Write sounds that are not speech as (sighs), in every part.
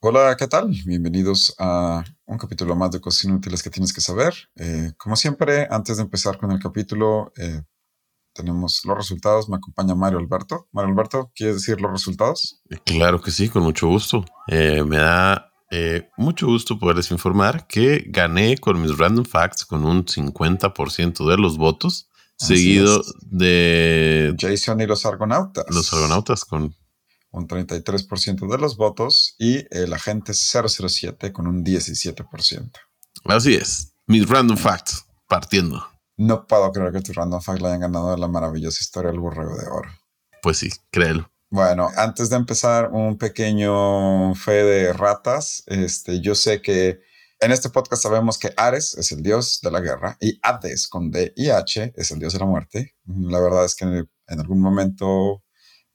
Hola, ¿qué tal? Bienvenidos a un capítulo más de Cosas Inútiles que tienes que saber. Eh, como siempre, antes de empezar con el capítulo, eh, tenemos los resultados. Me acompaña Mario Alberto. Mario Alberto, ¿quieres decir los resultados? Claro que sí, con mucho gusto. Eh, me da mucho gusto poderles informar que gané con mis random facts con un 50% de los votos, seguido de Jason y los Argonautas. Los Argonautas con un 33% de los votos y el agente 007 con un 17%. Así es, mis random facts partiendo. No puedo creer que tus random facts le hayan ganado la maravillosa historia del borrego de oro. Pues sí, créelo. Bueno, antes de empezar, un pequeño fe de ratas. Este, yo sé que en este podcast sabemos que Ares es el dios de la guerra y Hades con D y H es el dios de la muerte. La verdad es que en algún momento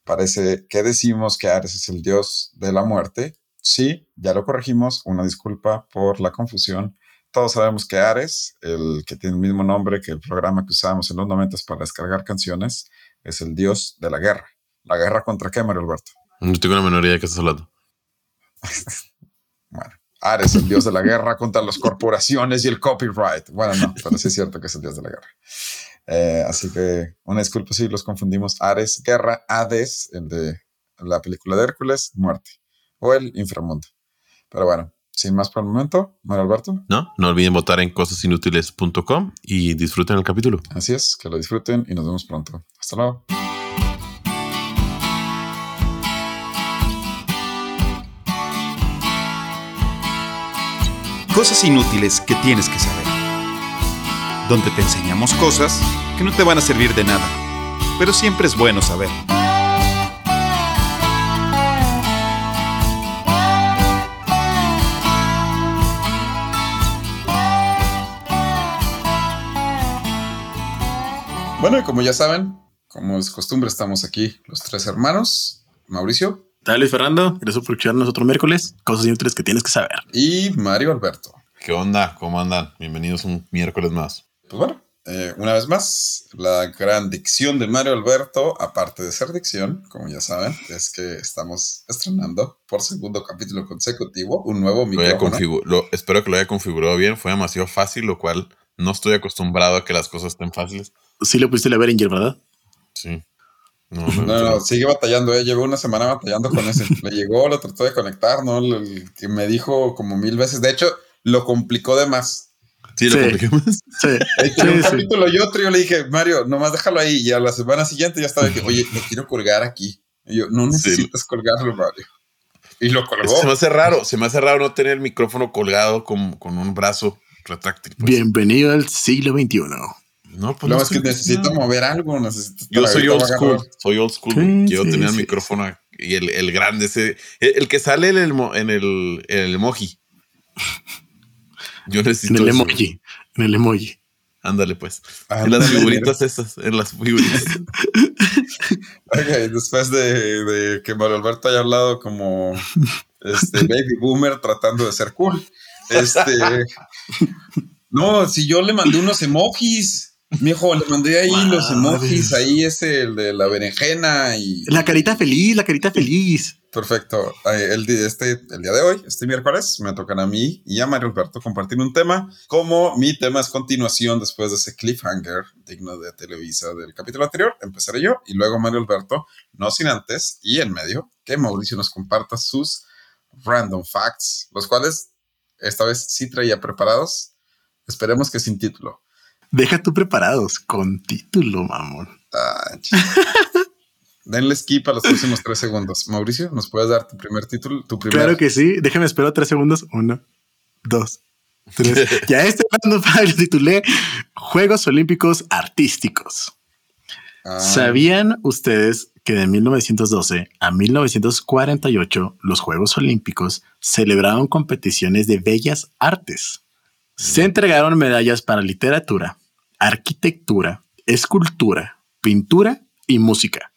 Parece que decimos que Ares es el dios de la muerte. Sí, ya lo corregimos. Una disculpa por la confusión. Todos sabemos que Ares, el que tiene el mismo nombre que el programa que usábamos en los 90 para descargar canciones, es el dios de la guerra. ¿La guerra contra qué, Mario Alberto? No tengo una menor idea de qué estás hablando. (laughs) bueno, Ares, el dios de la guerra contra las (laughs) corporaciones y el copyright. Bueno, no, pero sí es cierto que es el dios de la guerra. Eh, así que una disculpa si los confundimos. Ares, guerra, Hades, el de la película de Hércules, muerte. O el inframundo. Pero bueno, sin más por el momento, Mario Alberto. No, no olviden votar en cosasinútiles.com y disfruten el capítulo. Así es, que lo disfruten y nos vemos pronto. Hasta luego. Cosas inútiles que tienes que saber donde te enseñamos cosas que no te van a servir de nada, pero siempre es bueno saber. Bueno, y como ya saben, como es costumbre, estamos aquí los tres hermanos. Mauricio. Dale, Fernando. Gracias por escucharnos otro miércoles. Cosas inútiles que tienes que saber. Y Mario Alberto. ¿Qué onda? ¿Cómo andan? Bienvenidos un miércoles más. Pues bueno, eh, una vez más, la gran dicción de Mario Alberto, aparte de ser dicción, como ya saben, es que estamos estrenando por segundo capítulo consecutivo un nuevo micrófono. espero que lo haya configurado bien, fue demasiado fácil, lo cual no estoy acostumbrado a que las cosas estén fáciles. Sí lo pusiste la Behringer, ¿verdad? Sí. No, no, sigue batallando, eh. llevo una semana batallando con ese. (laughs) Le llegó, lo trató de conectar, ¿no? que me dijo como mil veces. De hecho, lo complicó de más. Sí, lo complicamos. Sí. un capítulo y otro, yo le dije, Mario, nomás déjalo ahí. Y a la semana siguiente ya estaba de que, oye, lo quiero colgar aquí. Y yo, no necesitas colgarlo, Mario. Y lo colgó. Se me hace raro, se me hace raro no tener el micrófono colgado con, con un brazo retráctil. Pues. Bienvenido al siglo XXI. No, pues no, es que necesito mover algo. yo soy old school, soy old school. Quiero tener el micrófono y el, el grande, ese, el, que sale en el, en el, en el emoji. Yo necesito. En el emoji. En el emoji. Ándale, pues. en las figuritas esas, en las figuritas. (laughs) ok, después de, de, que Mario Alberto haya hablado como este (laughs) baby boomer tratando de ser cool. Este. (laughs) no, si yo le mandé unos emojis. Mijo, le mandé ahí los emojis, ahí ese, el de la berenjena y. La carita feliz, la carita feliz. Perfecto. El, este, el día de hoy, este miércoles, me tocan a mí y a Mario Alberto compartir un tema. Como mi tema es continuación después de ese cliffhanger digno de Televisa del capítulo anterior, empezaré yo y luego Mario Alberto, no sin antes y en medio, que Mauricio nos comparta sus random facts, los cuales esta vez sí traía preparados. Esperemos que sin título. Deja tú preparados con título, mamón. Ah, Denle skip a los próximos tres segundos. Mauricio, ¿nos puedes dar tu primer título? Tu primer... Claro que sí. Déjame esperar tres segundos. Uno, dos, tres. (laughs) ya este random fact (laughs) titulé Juegos Olímpicos Artísticos. Ah. ¿Sabían ustedes que de 1912 a 1948 los Juegos Olímpicos celebraron competiciones de bellas artes? Se mm. entregaron medallas para literatura, arquitectura, escultura, pintura y música.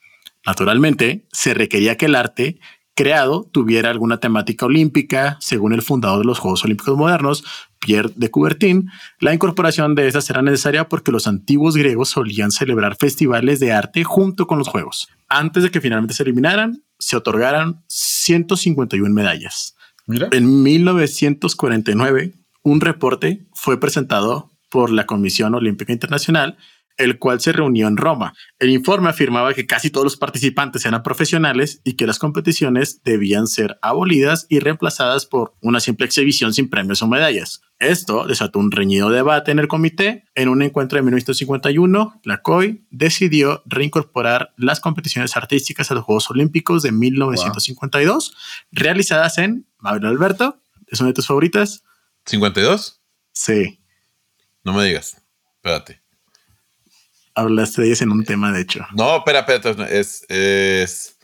Naturalmente, se requería que el arte creado tuviera alguna temática olímpica, según el fundador de los Juegos Olímpicos modernos, Pierre de Coubertin. La incorporación de estas era necesaria porque los antiguos griegos solían celebrar festivales de arte junto con los Juegos. Antes de que finalmente se eliminaran, se otorgaran 151 medallas. Mira. En 1949, un reporte fue presentado por la Comisión Olímpica Internacional el cual se reunió en Roma. El informe afirmaba que casi todos los participantes eran profesionales y que las competiciones debían ser abolidas y reemplazadas por una simple exhibición sin premios o medallas. Esto desató un reñido debate en el comité. En un encuentro de 1951, la COI decidió reincorporar las competiciones artísticas a los Juegos Olímpicos de 1952, realizadas en Mauro Alberto. ¿Es una de tus favoritas? ¿52? Sí. No me digas. Espérate hablaste de ellas en un tema, de hecho. No, espera, espera, es, es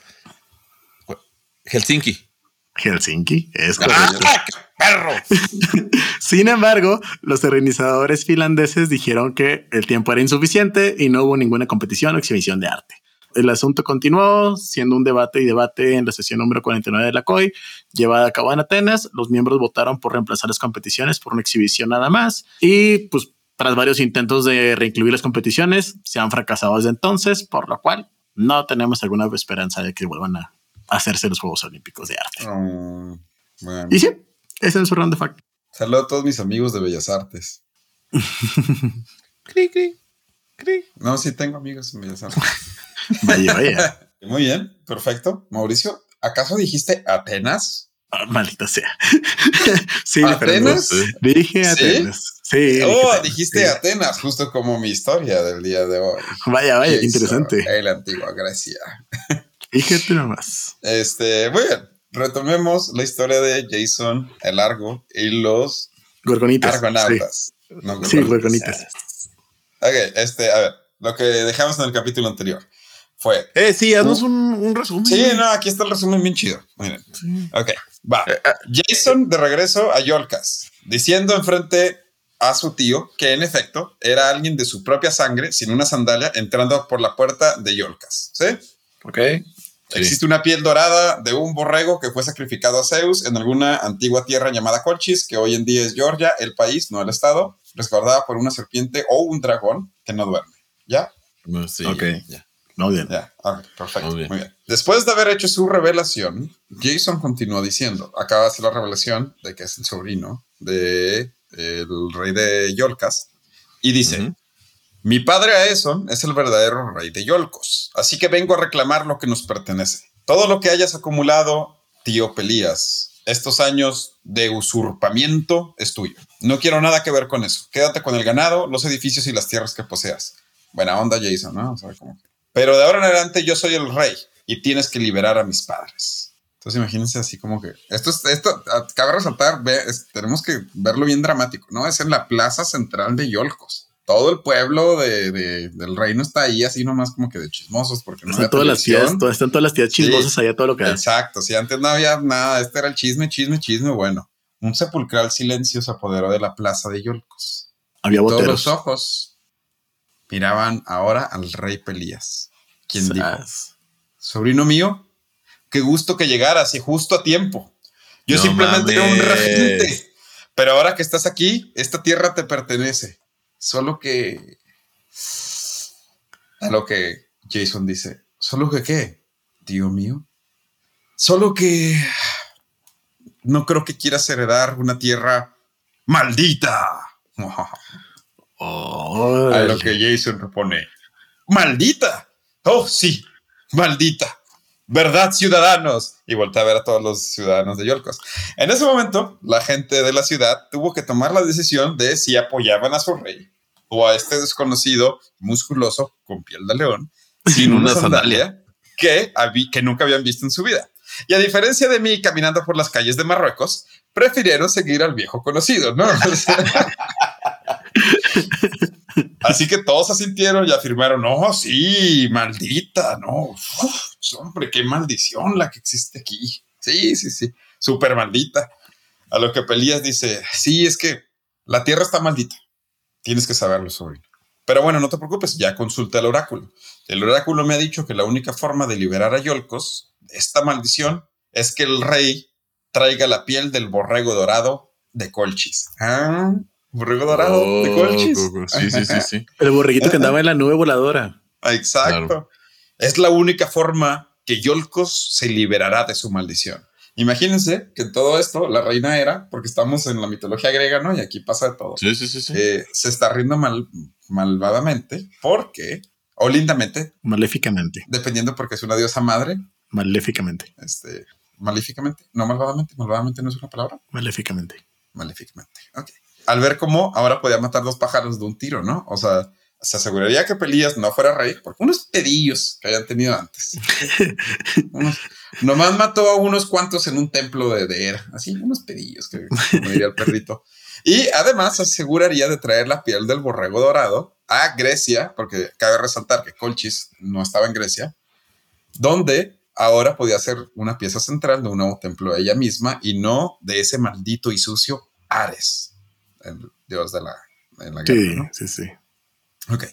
Helsinki. Helsinki, es ¡Ah, qué perro! (laughs) Sin embargo, los organizadores finlandeses dijeron que el tiempo era insuficiente y no hubo ninguna competición o exhibición de arte. El asunto continuó siendo un debate y debate en la sesión número 49 de la COI, llevada a cabo en Atenas. Los miembros votaron por reemplazar las competiciones por una exhibición nada más y pues tras varios intentos de reincluir las competiciones, se han fracasado desde entonces, por lo cual no tenemos alguna esperanza de que vuelvan a hacerse los Juegos Olímpicos de Arte. Oh, y sí, ese es su round de fact. Saludos a todos mis amigos de Bellas Artes. (laughs) No, sí tengo amigos en Bellas Artes. (laughs) vaya, vaya. (laughs) Muy bien, perfecto. Mauricio, ¿acaso dijiste Atenas? Ah, maldita sea. (laughs) sí, ¿Atenas? Dije Atenas. Sí. oh, dijiste Atenas, justo como mi historia del día de hoy. Vaya, vaya, interesante. El antigua Grecia. (laughs) Fíjate nomás. Este, muy bien. Retomemos la historia de Jason el Largo y los Gorgonitas. Argonautas. Sí, Gorgonitas. Ok, este, a ver, lo que dejamos en el capítulo anterior fue. Eh, sí, haznos un, un, resumen. Sí, no, aquí está el resumen bien chido. Miren. Ok, va. Eh, eh. Jason de regreso a Yolkas, diciendo enfrente a su tío que en efecto era alguien de su propia sangre, sin una sandalia, entrando por la puerta de Yolkas. ¿Sí? Ok. Existe una piel dorada de un borrego que fue sacrificado a Zeus en alguna antigua tierra llamada Colchis, que hoy en día es Georgia, el país, no el estado, resguardada por una serpiente o un dragón que no duerme. ¿Ya? Sí, ok. Ya. Muy bien. Ya, perfecto. Muy bien. Después de haber hecho su revelación, Jason continuó diciendo, acaba de hacer la revelación de que es el sobrino de el rey de Yolkas, y dice, mi padre Aeson es el verdadero rey de Yolcos, así que vengo a reclamar lo que nos pertenece. Todo lo que hayas acumulado, tío Pelías, estos años de usurpamiento es tuyo. No quiero nada que ver con eso. Quédate con el ganado, los edificios y las tierras que poseas. Buena onda, Jason, ¿no? Pero de ahora en adelante yo soy el rey y tienes que liberar a mis padres. Entonces imagínense así como que esto es esto cabe resaltar, tenemos que verlo bien dramático, ¿no? Es en la plaza central de Yolcos. Todo el pueblo de, del reino está ahí así nomás como que de chismosos porque no están todas las tías, están todas las tías chismosas allá todo lo que Exacto, si antes no había nada, este era el chisme, chisme, chisme, bueno. Un sepulcral silencio se apoderó de la plaza de Yolcos. Había boteros. Todos los ojos miraban ahora al rey Pelías, quien dijo, sobrino mío, qué gusto que llegaras y justo a tiempo. Yo simplemente era un regente, pero ahora que estás aquí, esta tierra te pertenece. Solo que... A lo que Jason dice, ¿solo que qué? Dios mío. Solo que... No creo que quieras heredar una tierra maldita. (laughs) a lo que Jason repone, maldita. Oh, sí, maldita. ¿Verdad, ciudadanos? Y voltea a ver a todos los ciudadanos de Yolcos. En ese momento, la gente de la ciudad tuvo que tomar la decisión de si apoyaban a su rey o a este desconocido musculoso con piel de león (laughs) sin una, sandalia, Que, que nunca habían visto en su vida. Y a diferencia de mí caminando por las calles de Marruecos, prefirieron seguir al viejo conocido, ¿no? (laughs) (laughs) Así que todos asintieron y afirmaron, no, sí, maldita, no, hombre, qué maldición la que existe aquí. Sí, sí, sí, súper maldita. A lo que Pelías dice, sí, es que la tierra está maldita. Tienes que saberlo, sobrino. Pero bueno, no te preocupes, ya consulta el oráculo. El oráculo me ha dicho que la única forma de liberar a Yolcos de esta maldición es que el rey traiga la piel del borrego dorado de Colchis. Ah, Borrego dorado de oh, Colchis. Sí, sí, sí, sí. (laughs) El borreguito que andaba en la nube voladora. Exacto. Es la única forma que Yolkos se liberará de su maldición. Imagínense que todo esto, la reina era, porque estamos en la mitología griega, ¿no? Y aquí pasa de todo. Sí, sí, sí. sí. Eh, se está riendo mal, malvadamente porque, o lindamente, Maléficamente. dependiendo porque es una diosa madre, Maléficamente. este, malíficamente, no malvadamente, malvadamente no es una palabra, Maléficamente. maléficamente. Ok. Al ver cómo ahora podía matar dos pájaros de un tiro, ¿no? O sea, se aseguraría que Pelías no fuera rey por unos pedillos que hayan tenido antes. (laughs) Unos- nomás mató a unos cuantos en un templo de, de Hera, así, unos pedillos que como diría el perrito. Y además se aseguraría de traer la piel del borrego dorado a Grecia, porque cabe resaltar que Colchis no estaba en Grecia, donde ahora podía ser una pieza central de un nuevo templo de ella misma y no de ese maldito y sucio Ares, el dios de la, de la guerra. Sí, ¿no? sí, sí. Ok.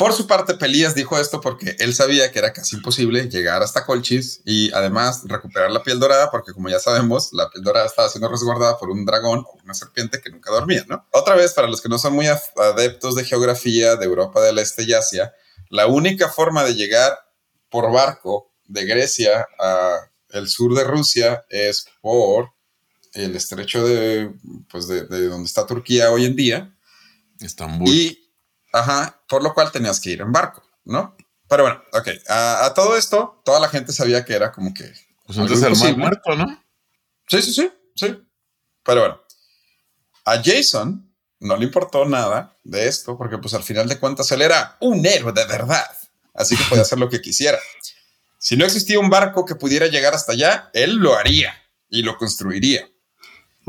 Por su parte, Pelías dijo esto porque él sabía que era casi imposible llegar hasta Colchis y además recuperar la piel dorada, porque como ya sabemos, la piel dorada estaba siendo resguardada por un dragón o una serpiente que nunca dormía, ¿no? Otra vez, para los que no son muy adeptos de geografía de Europa del Este y Asia, la única forma de llegar por barco de Grecia a el sur de Rusia es por el estrecho de, pues de, de donde está Turquía hoy en día, Estambul. y, ajá, por lo cual tenías que ir en barco, ¿no? Pero bueno, ok. A, a todo esto, toda la gente sabía que era como que. pues algo entonces el mar muerto, ¿no? Sí, sí, sí, sí. Pero bueno, a Jason no le importó nada de esto, porque pues al final de cuentas él era un héroe de verdad. Así que podía (laughs) hacer lo que quisiera. Si no existía un barco que pudiera llegar hasta allá, él lo haría y lo construiría.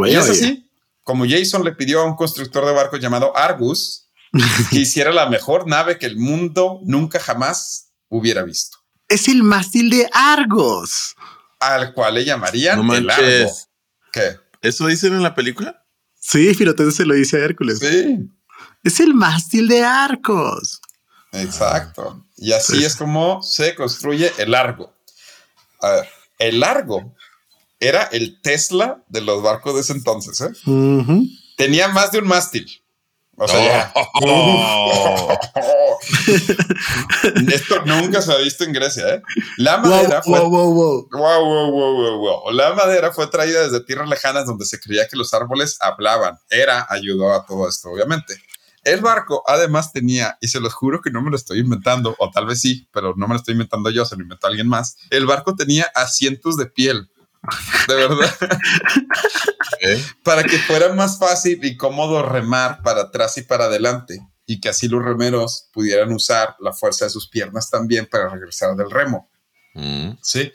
Y es oye, así, como Jason le pidió a un constructor de barcos llamado Argus que (laughs) hiciera la mejor nave que el mundo nunca jamás hubiera visto, es el mástil de Argos. al cual le llamarían No el. Argo. ¿Qué? ¿Eso dicen en la película? Sí, Filotetes se lo dice a Hércules. Sí, Es el mástil de Arcos. exacto. Y así Sí. es como se construye el Argo. A ver, el Argo era el Tesla de los barcos de ese entonces. ¿eh? Tenía más de un mástil. O sea, ya. (laughs) Oh. (laughs) Esto nunca se ha visto en Grecia, ¿eh? La madera fue. wow, wow, wow. Wow, wow, wow, wow, wow. La madera fue traída desde tierras lejanas donde se creía que los árboles hablaban. Era ayudó a todo esto, obviamente. El barco además tenía, y se los juro que no me lo estoy inventando, o tal vez sí, pero no me lo estoy inventando yo, se lo inventó alguien más. El barco tenía asientos de piel. De verdad. ¿Eh? para que fuera más fácil y cómodo remar para atrás y para adelante y que así los remeros pudieran usar la fuerza de sus piernas también para regresar del remo. Mm. Sí.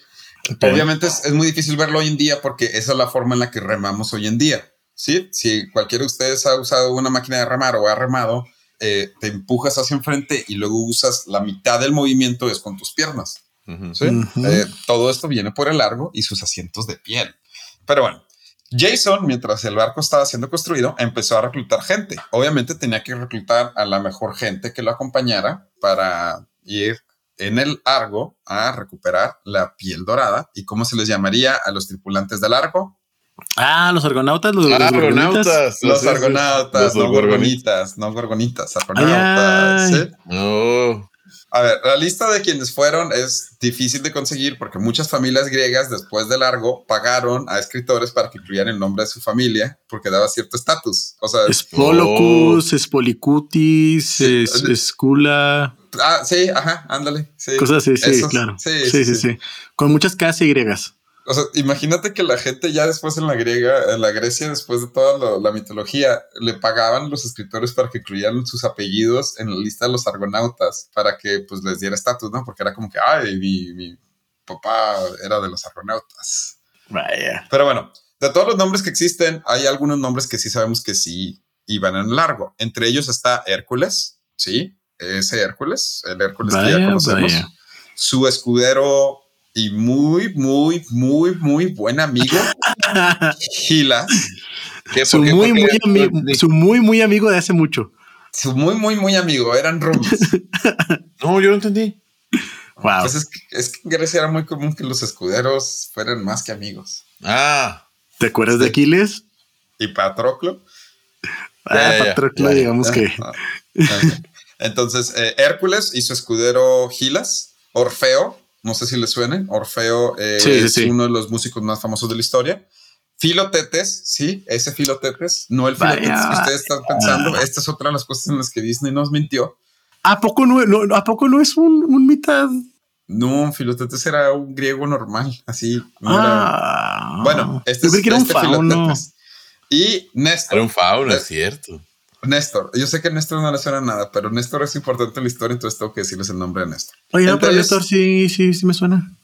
Obviamente es, es muy difícil verlo hoy en día porque esa es la forma en la que remamos hoy en día. Sí, si cualquiera de ustedes ha usado una máquina de remar o ha remado, eh, te empujas hacia enfrente y luego usas la mitad del movimiento es con tus piernas. ¿Sí? Ujú. Eh, todo esto viene por el largo y sus asientos de piel. Pero bueno, Jason, mientras el barco estaba siendo construido, empezó a reclutar gente. Obviamente tenía que reclutar a la mejor gente que lo acompañara para ir en el Argo a recuperar la piel dorada. ¿Y cómo se les llamaría a los tripulantes del Argo? Ah, los argonautas, los, Ah, los gorgonitas. argonautas. Los argonautas, Los no gorgonitas. gorgonitas, no gorgonitas, argonautas. Ay, ay. ¿sí? No. A ver, la lista de quienes fueron es difícil de conseguir porque muchas familias griegas después del largo pagaron a escritores para que incluyeran el nombre de su familia porque daba cierto estatus. O sea, Espolocus, Espolicutis, Sí. es- Escula, ah, sí, ajá, ándale. Sí. cosas así, sí, Esos- claro. Sí, Sí, sí, sí, Con muchas Ks y gregas. O sea, imagínate que la gente ya después en la griega, en la Grecia, después de toda lo- la mitología, le pagaban los escritores para que incluyeran sus apellidos en la lista de los argonautas para que pues les diera estatus, ¿no? Porque era como que, ay, mi, mi papá era de los argonautas. Vaya. Pero bueno, de todos los nombres que existen, hay algunos nombres que sí sabemos que sí iban en largo. Entre ellos está Hércules, ¿sí? Ese Hércules, el Hércules que ya conocemos. vaya. Su escudero y muy, muy, muy, muy buen amigo, (laughs) Gilas. ¿Qué? su muy, ¿Por muy, qué? ami- su muy, muy amigo de hace mucho. Su muy, muy, muy amigo, eran roomies. (laughs) No, yo no entendí. Wow. Pues es, que, es que en Grecia era muy común que los escuderos fueran más que amigos. Ah, ¿Te acuerdas de. Aquiles? Y Patroclo. Ah, Patroclo, ya, ya. digamos que. Ah, ok. Entonces, eh, Hércules y su escudero Gilas, Orfeo, no sé si le suene. Orfeo eh, Sí, sí, es sí. uno de los músicos más famosos de la historia. Filotetes, sí, ese Filotetes, no el Vaya. Filotetes que ustedes están pensando. Esta es otra de las cosas en las que Disney nos mintió. ¿A poco no, no- ¿a poco no es un, un mitad? No, Filotetes era un griego normal, así. no era- Ah, Bueno, este yo es creí que era un este fauno. Filotetes. Y Néstor. Era un fauna, Eh, es cierto. Néstor, yo sé que Néstor no le suena nada, pero Néstor es importante en la historia, entonces tengo que decirles el nombre de Néstor. Oye, no, pero Néstor sí, sí, sí me suena.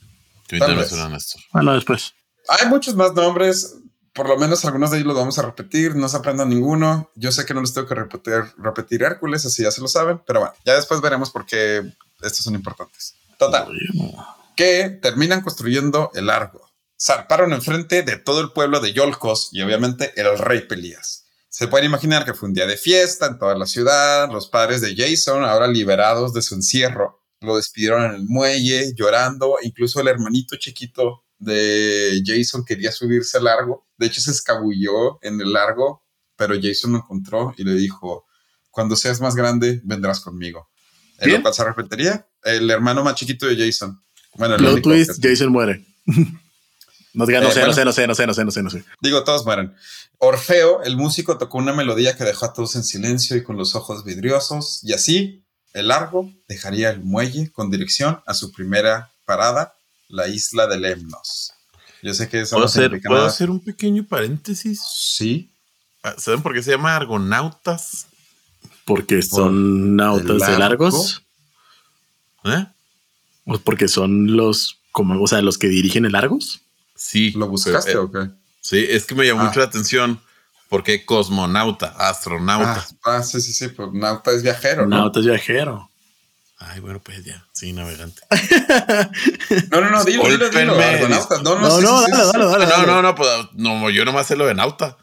Tal también vez. suena Néstor. Bueno, después. Hay muchos más nombres, por lo menos algunos de ellos los vamos a repetir, no se aprendan ninguno. Yo sé que no les tengo que repetir, repetir Hércules, así ya se lo saben, pero bueno, ya después veremos por qué estos son importantes. Total, que terminan construyendo el Argo. Zarparon enfrente de todo el pueblo de Yolcos y obviamente el rey Pelías. Se pueden imaginar que fue un día de fiesta en toda la ciudad. Los padres de Jason, ahora liberados de su encierro, lo despidieron en el muelle, llorando. Incluso el hermanito chiquito de Jason quería subirse al largo. De hecho, se escabulló en el largo, pero Jason lo encontró y le dijo: Cuando seas más grande, vendrás conmigo. Lo cual se arrepentiría. El hermano más chiquito de Jason. Bueno, el Jason muere. (laughs) No, diga, no Eh, sé, bueno. no sé, no sé, no sé, no sé, no sé, no sé. Digo, todos mueren. Orfeo, el músico, tocó una melodía que dejó a todos en silencio y con los ojos vidriosos, y así el largo dejaría el muelle con dirección a su primera parada, la isla de Lemnos. Yo sé que eso ¿Puedo, no hacer, ¿puedo nada. hacer un pequeño paréntesis? Sí. Ah, ¿Saben por qué se llama Argonautas? Porque son nautas de largo. largos. ¿Eh? O porque son los, como, o sea, los que dirigen el Argos. Sí. ¿Lo buscaste Eh, o qué? Sí, es que me llamó Ah. mucho la atención porque cosmonauta, astronauta. Ah, ah, sí, sí, sí, pues nauta es viajero, ¿no? Nautas viajero. Ay, bueno, pues ya, sí, navegante. (laughs) No, no, no, dilo, dilo, dilo, argonautas. No, no, No, no, sí, sí, dale, dale, dale. no, no, no, pues no, yo nomás sé lo de nauta.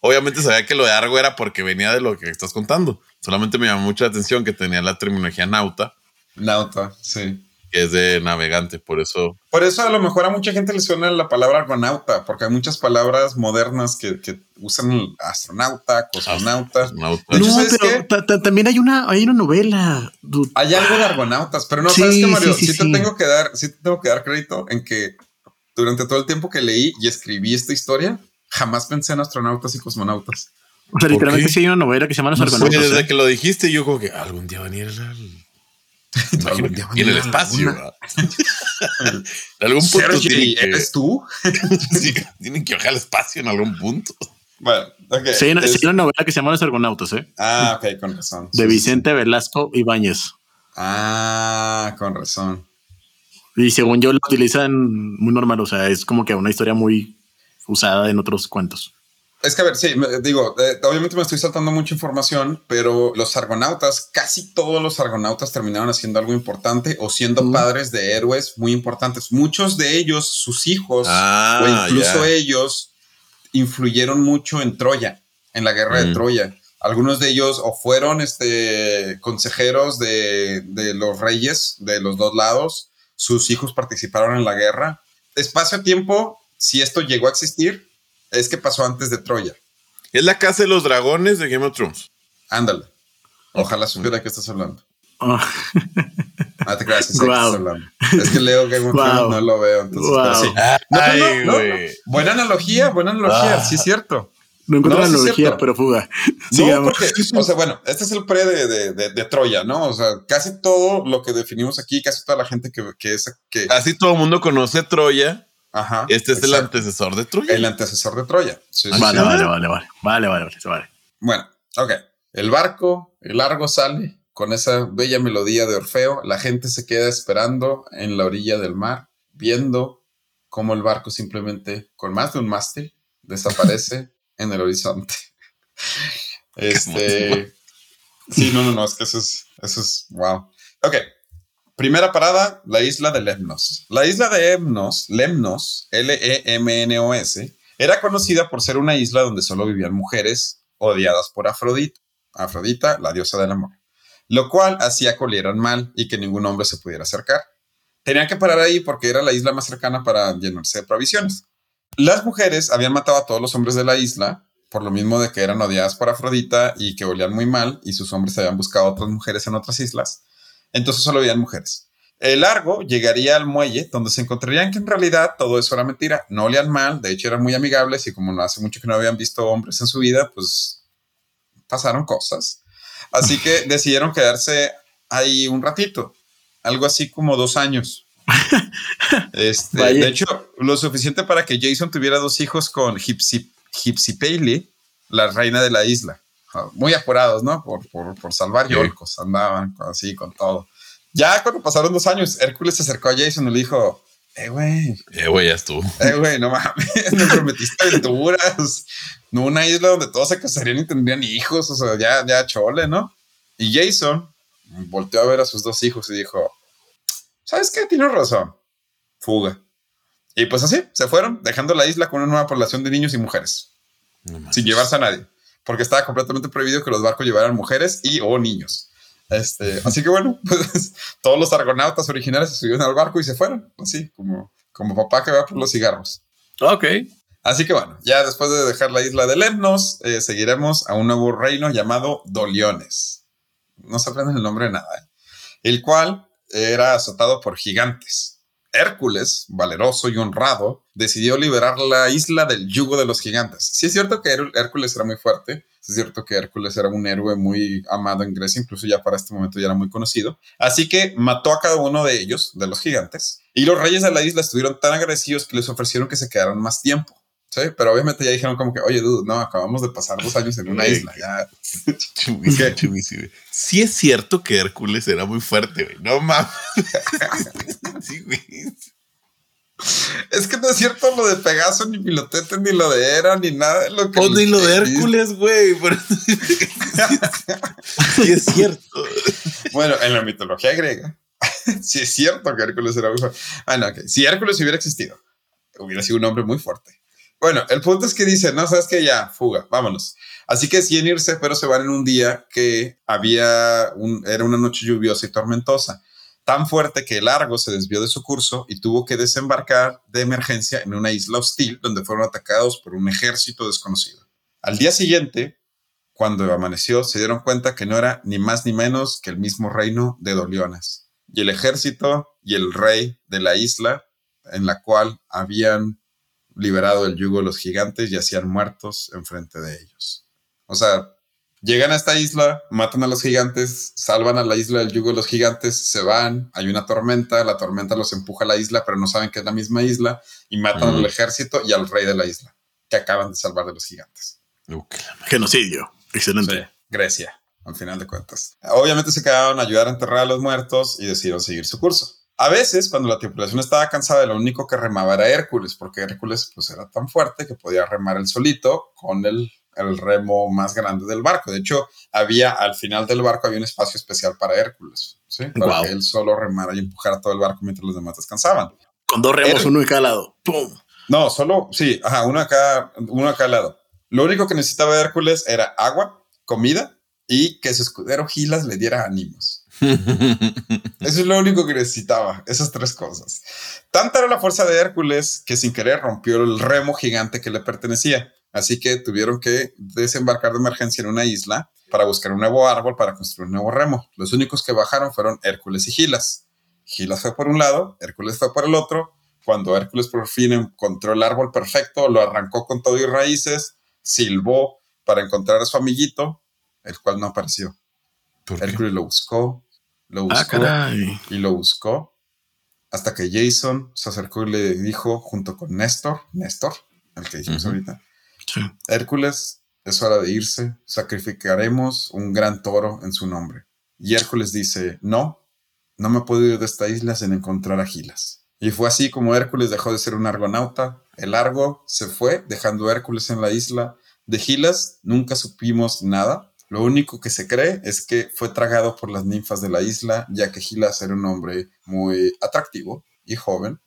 Obviamente sabía que lo de Argo era porque venía de lo que estás contando. Solamente me llamó mucho la atención que tenía la terminología nauta, Nauta, sí. Que es de navegante, por eso. Por eso a lo mejor a mucha gente le suena la palabra argonauta, porque hay muchas palabras modernas que, que usan el astronauta, cosmonauta. Hecho, No, ¿sabes pero ta- ta- también hay una, hay una novela. dude. Hay algo de argonautas, pero no Sí, sabes que Mario, sí, sí, sí, te tengo que dar, sí te tengo que dar crédito en que durante todo el tiempo que leí y escribí esta historia, jamás pensé en astronautas y cosmonautas. O sea, literalmente qué? sí hay una novela que se llama Los Argonautas. desde ¿eh? que lo dijiste, yo como que algún día van a ir al. (laughs) Y en el espacio. luna. ¿verdad? (laughs) en algún punto Sergi, tienen que, ¿eres tú? (laughs) sí, tienen que bajar al espacio en algún punto. Bueno, ok. Sí, es- sí una novela que se llama Los Argonautas, ¿eh? Ah, ok, con razón. De sí, Vicente Velasco Ibáñez. Ah, con razón. Y según yo lo utilizan muy normal, o sea, es como que una historia muy usada en otros cuentos. Es que a ver, sí, digo, eh, obviamente me estoy saltando mucha información, pero los argonautas, casi todos los argonautas terminaron haciendo algo importante o siendo Mm. padres de héroes muy importantes. Muchos de ellos, sus hijos Ah, o incluso ellos influyeron mucho en Troya, en la guerra de. Troya. Algunos de ellos o fueron este, consejeros de, de los reyes de los dos lados, sus hijos participaron en la guerra. Espacio-tiempo, si esto llegó a existir, es que pasó antes de Troya. Es la casa de los dragones de Game of Thrones. Ándale. Ojalá supiera qué estás hablando. Ah, Ah, te creas, estás hablando. Es que leo Game of. Thrones, no lo veo. Entonces, sí. Ay, no, no, no. Buena analogía, buena analogía, Ah. sí es cierto. no encuentro sí analogía, pero fuga. No, (laughs) porque, o sea, bueno, este es el pre de, de, de- de Troya, ¿no? O sea, casi todo lo que definimos aquí, casi toda la gente que, que es, que, Casi todo el mundo conoce Troya. Ajá. Este es el antecesor de Troya. el antecesor de Troya. Sí, sí, Vale, sí. vale, vale, vale. Vale, vale, vale, vale. Bueno, ok. El barco, el largo sale con esa bella melodía de Orfeo. La gente se queda esperando en la orilla del mar, viendo cómo el barco simplemente, con más de un mástil, desaparece (laughs) en el horizonte. Este. Sí, no, no, no, es que eso es, eso es, wow. Ok. Primera parada, la isla de Lemnos. La isla de Lemnos, Lemnos, L-E-M-N-O-S, era conocida por ser una isla donde solo vivían mujeres odiadas por Afrodita, Afrodita, la diosa del amor, lo cual hacía que olieran mal y que ningún hombre se pudiera acercar. Tenían que parar ahí porque era la isla más cercana para llenarse de provisiones. Las mujeres habían matado a todos los hombres de la isla, por lo mismo de que eran odiadas por Afrodita y que olían muy mal, y sus hombres habían buscado otras mujeres en otras islas. Entonces solo habían mujeres. El largo llegaría al muelle donde se encontrarían que en realidad todo eso era mentira. No olían mal, de hecho eran muy amigables y como no hace mucho que no habían visto hombres en su vida, pues pasaron cosas. Así que (laughs) decidieron quedarse ahí un ratito, algo así como dos años. (laughs) Este, de hecho, lo suficiente para que Jason tuviera dos hijos con Gypsy, Gypsy Paley, la reina de la isla. Ah, muy apurados, ¿no? Por, por, por salvar yolcos, andaban así con todo. Ya cuando pasaron dos años, Hércules se acercó a Jason y le dijo, eh, güey. Eh, güey, ya estuvo. Eh, güey, no mames, (laughs) me prometiste aventuras. No una isla donde todos se casarían y tendrían hijos, o sea, ya, ya chole, ¿no? Y Jason volteó a ver a sus dos hijos y dijo, ¿sabes qué? Tienes razón. Fuga. Y pues así, se fueron, dejando la isla con una nueva población de niños y mujeres. sin llevarse a nadie. Porque estaba completamente prohibido que los barcos llevaran mujeres y o niños. Este, así que bueno, (laughs) pues todos los argonautas originales se subieron al barco y se fueron. Así como, como papá que va por los cigarros. Ok. Así que bueno, ya después de dejar la isla de Lemnos, eh, seguiremos a un nuevo reino llamado Doliones. No se aprende el nombre de nada. ¿eh? El cual era azotado por gigantes. Hércules, valeroso y honrado, decidió liberar la isla del yugo de los gigantes. Sí es cierto que Hércules era muy fuerte, es cierto que Hércules era un héroe muy amado en Grecia, incluso ya para este momento ya era muy conocido. Así que mató a cada uno de ellos, de los gigantes, y los reyes de la isla estuvieron tan agresivos que les ofrecieron que se quedaran más tiempo. Sí, pero obviamente ya dijeron como que, oye, dude, no, acabamos de pasar dos años en una isla, ya. (laughs) Sí es cierto que Hércules era muy fuerte, güey. No mames. (laughs) sí, güey. Es que no es cierto lo de Pegaso, ni Pilotete, ni lo de Hera, ni nada de lo que. O ni lo de Hércules, güey. (laughs) sí es cierto. Bueno, en la mitología griega, sí es cierto que Hércules era muy fuerte. Ah, no, ok. Si Hércules hubiera existido, hubiera sido un hombre muy fuerte. Bueno, el punto es que dice, no, sabes que ya, fuga, vámonos. Así que sin irse, pero se van en un día que había un, era una noche lluviosa y tormentosa, tan fuerte que el Argo se desvió de su curso y tuvo que desembarcar de emergencia en una isla hostil donde fueron atacados por un ejército desconocido. Al día siguiente, cuando amaneció, se dieron cuenta que no era ni más ni menos que el mismo reino de Doliones y el ejército y el rey de la isla en la cual habían liberado el yugo de los gigantes y hacían muertos enfrente de ellos. O sea, llegan a esta isla, matan a los gigantes, salvan a la isla del yugo de los gigantes, se van, hay una tormenta, la tormenta los empuja a la isla, pero no saben que es la misma isla, y matan al ejército y al rey de la isla, que acaban de salvar de los gigantes. Genocidio. Excelente. Grecia, al final de cuentas. Obviamente se quedaron a ayudar a enterrar a los muertos y decidieron seguir su curso. A veces, cuando la tripulación estaba cansada, lo único que remaba era Hércules, porque Hércules pues, era tan fuerte que podía remar el solito con el, el remo más grande del barco. De hecho, había al final del barco había un espacio especial para Hércules, ¿sí? para que él solo remara y empujara todo el barco mientras los demás descansaban. Con dos remos, uno de cada lado. ¡Pum! No, solo, sí, ajá, uno acá, uno a cada lado. Lo único que necesitaba Hércules era agua, comida y que su escudero Gilas le diera ánimos. (laughs) Eso es lo único que necesitaba, esas tres cosas. Tanta era la fuerza de Hércules que sin querer rompió el remo gigante que le pertenecía. Así que tuvieron que desembarcar de emergencia en una isla para buscar un nuevo árbol para construir un nuevo remo. Los únicos que bajaron fueron Hércules y Gilas. Gilas fue por un lado, Hércules fue por el otro. Cuando Hércules por fin encontró el árbol perfecto, lo arrancó con todo y raíces, silbó para encontrar a su amiguito, el cual no apareció. Hércules lo buscó, lo ah, buscó y lo buscó hasta que Jason se acercó y le dijo junto con Néstor, Néstor, el que dijimos ahorita, Hércules, es hora de irse, sacrificaremos un gran toro en su nombre. Y Hércules dice, no, no me puedo ir de esta isla sin encontrar a Gilas. Y fue así como Hércules dejó de ser un argonauta, el Argo se fue, dejando a Hércules en la isla. De Gilas nunca supimos nada, lo único que se cree es que fue tragado por las ninfas de la isla, ya que Gilas era un hombre muy atractivo y joven,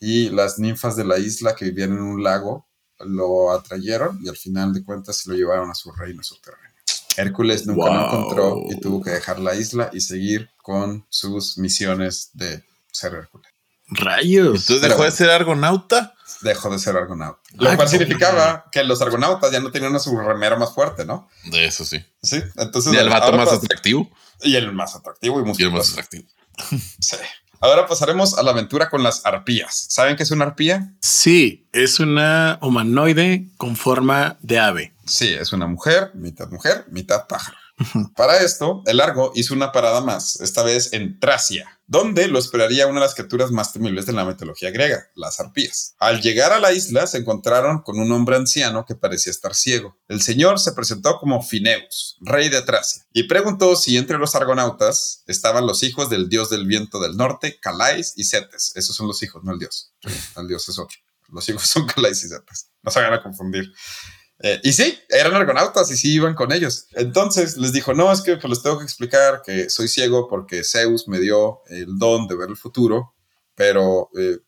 y las ninfas de la isla que vivían en un lago lo atrayeron y al final de cuentas se lo llevaron a su reino subterráneo. Hércules nunca lo encontró y tuvo que dejar la isla y seguir con sus misiones de ser Hércules. Rayos. Entonces dejó de ser argonauta dejó de ser argonauta. Lo cual significaba que los argonautas ya no tenían a su remero más fuerte, ¿no? De eso sí. Sí, entonces. Y el vato más atractivo. Y el más atractivo y, y el más atractivo. (laughs) Sí. Ahora pasaremos a la aventura con las arpías. ¿Saben qué es una arpía? Sí, es una humanoide con forma de ave. Sí, es una mujer, mitad mujer, mitad pájaro. (laughs) Para esto, el Largo hizo una parada más, esta vez en Tracia, donde lo esperaría una de las criaturas más temibles de la mitología griega, las arpías. Al llegar a la isla, se encontraron con un hombre anciano que parecía estar ciego. El señor se presentó como Fineus, rey de Tracia, y preguntó si entre los argonautas estaban los hijos del dios del viento del norte, Calais y Cetes. Esos son los hijos, no el dios. El dios es otro. Los hijos son (laughs) Calais y Cetes. No se hagan a confundir. Eh, y sí, eran argonautas y sí iban con ellos. Entonces les dijo, no, es que pues les tengo que explicar que soy ciego porque Zeus me dio el don de ver el futuro, pero eh,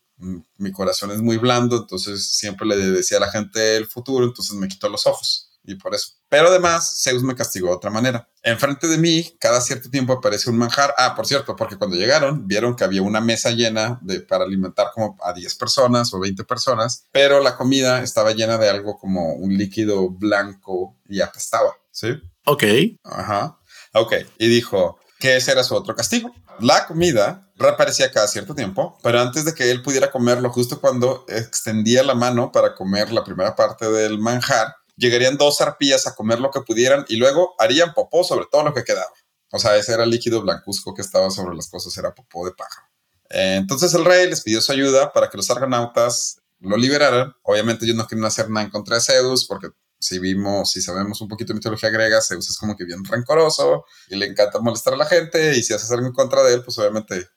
mi corazón es muy blando, entonces siempre le decía a la gente el futuro, entonces me quitó los ojos y por eso. Pero además, Zeus me castigó de otra manera. Enfrente de mí, cada cierto tiempo aparece un manjar. Ah, por cierto, porque cuando llegaron, vieron que había una mesa llena de, para alimentar como a 10 personas o 20 personas, pero la comida estaba llena de algo como un líquido blanco y apestaba. ¿Sí? Ok. Ajá. Ok. Y dijo que ese era su otro castigo. La comida reaparecía cada cierto tiempo, pero antes de que él pudiera comerlo, justo cuando extendía la mano para comer la primera parte del manjar, llegarían dos arpías a comer lo que pudieran y luego harían popó sobre todo lo que quedaba. O sea, ese era el líquido blancuzco que estaba sobre las cosas, era popó de pájaro. Eh, entonces el rey les pidió su ayuda para que los argonautas lo liberaran. Obviamente ellos no quieren hacer nada en contra de Zeus porque si vimos, si sabemos un poquito de mitología griega, Zeus es como que bien rencoroso y le encanta molestar a la gente y si haces algo en contra de él, pues obviamente...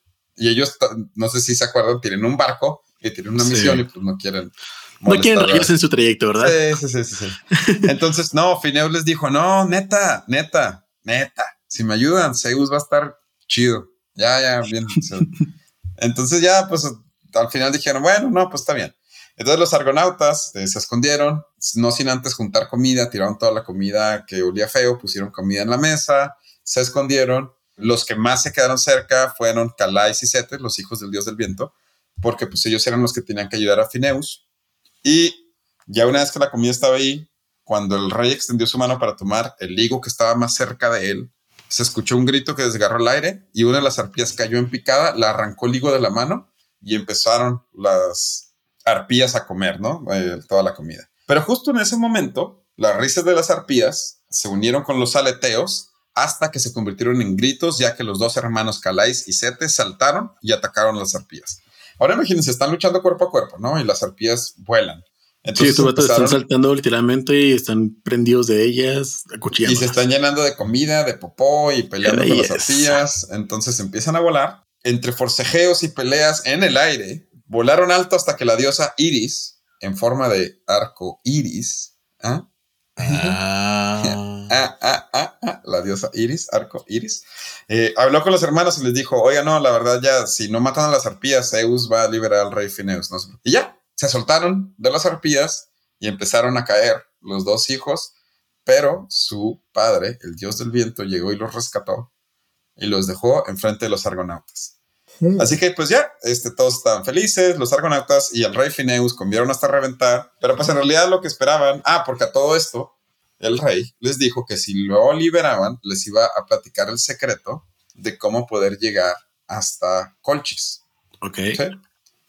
Y ellos, no sé si se acuerdan, tienen un barco y tienen una misión y pues no quieren no quieren rayos en su trayecto, ¿verdad? Sí, sí, sí, sí. (laughs) Entonces, no, Fineo les dijo, no, neta, neta, neta, si me ayudan, Zeus va a estar chido. Ya, ya, bien. Entonces ya, pues al final dijeron, bueno, no, pues está bien. Entonces los argonautas eh, se escondieron, no sin antes juntar comida, tiraron toda la comida que olía feo, pusieron comida en la mesa, se escondieron. Los que más se quedaron cerca fueron Calais y Cetes, los hijos del dios del viento, porque pues ellos eran los que tenían que ayudar a Fineus. Y ya una vez que la comida estaba ahí, cuando el rey extendió su mano para tomar el higo que estaba más cerca de él, se escuchó un grito que desgarró el aire y una de las arpías cayó en picada, la arrancó el higo de la mano y empezaron las arpías a comer, ¿no? Eh, toda la comida. Pero justo en ese momento, las risas de las arpías se unieron con los aleteos hasta que se convirtieron en gritos, ya que los dos hermanos Calais y Sete saltaron y atacaron las arpías. Ahora imagínense, están luchando cuerpo a cuerpo, ¿no? Y las arpías vuelan. Entonces sí, estos están saltando literalmente y están prendidos de ellas, acuchillando. Y se están llenando de comida, de popó y peleando con las arpías. Entonces empiezan a volar. Entre forcejeos y peleas en el aire, volaron alto hasta que la diosa Iris, en forma de arco iris, ¿ah? Ah. ah, ah, ah, ah, la diosa Iris, arco Iris, eh, habló con los hermanos y les dijo, oiga, no, la verdad ya, si no matan a las arpías, Zeus va a liberar al rey Fineus. Y ya, se soltaron de las arpías y empezaron a caer los dos hijos, pero su padre, el dios del viento, llegó y los rescató y los dejó enfrente de los argonautas. Así que pues ya, este, todos estaban felices, los argonautas y el rey Fineus comieron hasta reventar, pero pues en realidad lo que esperaban, ah, porque a todo esto, el rey les dijo que si lo liberaban, les iba a platicar el secreto de cómo poder llegar hasta Colchis. Ok.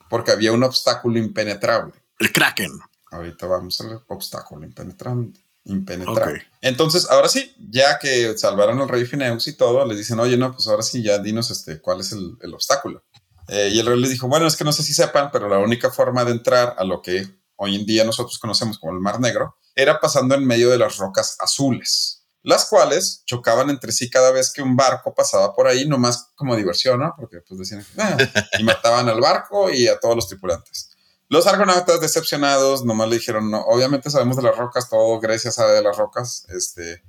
Porque había un obstáculo impenetrable. El Kraken. Ahorita vamos al obstáculo impenetrable impenetrable. Entonces, ahora sí, ya que salvaron al rey Fineus y todo, les dicen, oye, no, pues ahora sí, ya dinos este, cuál es el, el obstáculo. Eh, y el rey les dijo, bueno, es que no sé si sepan, pero la única forma de entrar a lo que hoy en día nosotros conocemos como el Mar Negro era pasando en medio de las rocas azules, las cuales chocaban entre sí cada vez que un barco pasaba por ahí, nomás como diversión, ¿no? Porque pues decían, ah", y mataban al barco y a todos los tripulantes. Los argonautas decepcionados nomás le dijeron, no, obviamente sabemos de las rocas, todo Grecia sabe de las rocas, este,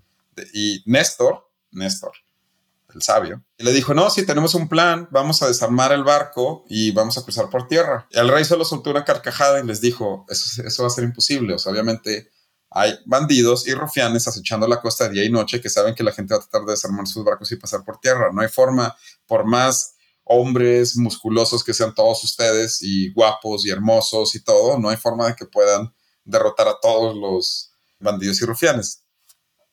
y Néstor, Néstor, el sabio, le dijo, no, si tenemos un plan, vamos a desarmar el barco y vamos a cruzar por tierra. Y el rey solo soltó una carcajada y les dijo, eso, eso va a ser imposible, o sea, obviamente hay bandidos y rufianes acechando la costa día y noche que saben que la gente va a tratar de desarmar sus barcos y pasar por tierra. No hay forma, por más hombres musculosos que sean todos ustedes y guapos y hermosos y todo, no hay forma de que puedan derrotar a todos los bandidos y rufianes.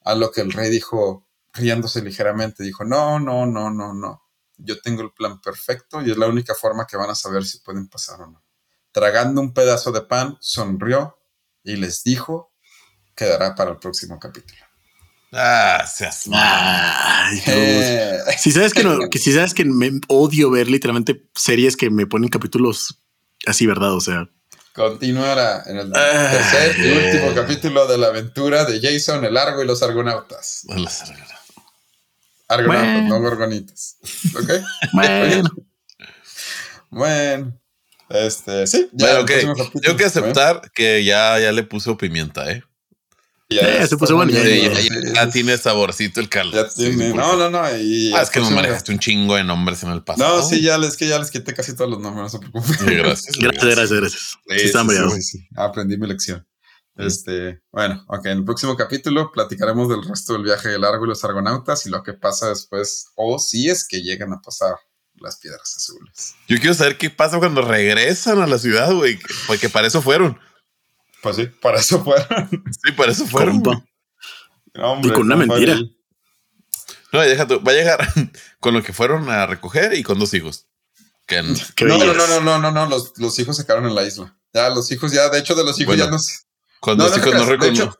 A lo que el rey dijo, riéndose ligeramente, dijo, no, no, no, no, no. yo tengo el plan perfecto y es la única forma que van a saber si pueden pasar o no. Tragando un pedazo de pan, sonrió y les dijo, quedará para el próximo capítulo. Ah, seas Ay, Eh. Si sabes que no, que si sabes que me odio ver literalmente series que me ponen capítulos así, ¿verdad? O sea, Continuará en el Ah, tercer y yeah. último capítulo de la aventura de Jason, el Argo y los Argonautas. Argonautas, Bueno. no gorgonitas. ¿Ok? (laughs) bueno, Bueno, este, sí. Bueno, el ok. próximo capítulo, Tengo que aceptar que ya, ya le puso pimienta, ¿eh? Ya, Eh, se puso bueno, ya, ya sí, tiene saborcito el caldo. ya Sí, tiene- sí, no, no, no. Y Ah, es que nos manejaste un chingo de nombres en el pasado. No, sí, ya es que ya les quité casi todos los nombres, no se preocupen. Sí, gracias. (laughs) gracias, gracias, gracias. Sí, Sí, está. Aprendí mi lección. Este, bueno, ok, en el próximo capítulo platicaremos del resto del viaje del Argo y los Argonautas y lo que pasa después, o si es que llegan a pasar las piedras azules. Yo quiero saber qué pasa cuando regresan a la ciudad, güey. Porque para eso fueron. Pues sí, para eso fueron. Sí, para eso fueron. No, hombre, Y con una no mentira. No, deja tú, va a llegar (laughs) con lo que fueron a recoger y con dos hijos. Que (laughs) No, no, no, no, no, no, no, los, los hijos se quedaron en la isla. Ya, los hijos, ya, de hecho, de los hijos Bueno, ya no sé. con No, dos no te hijos no hecho,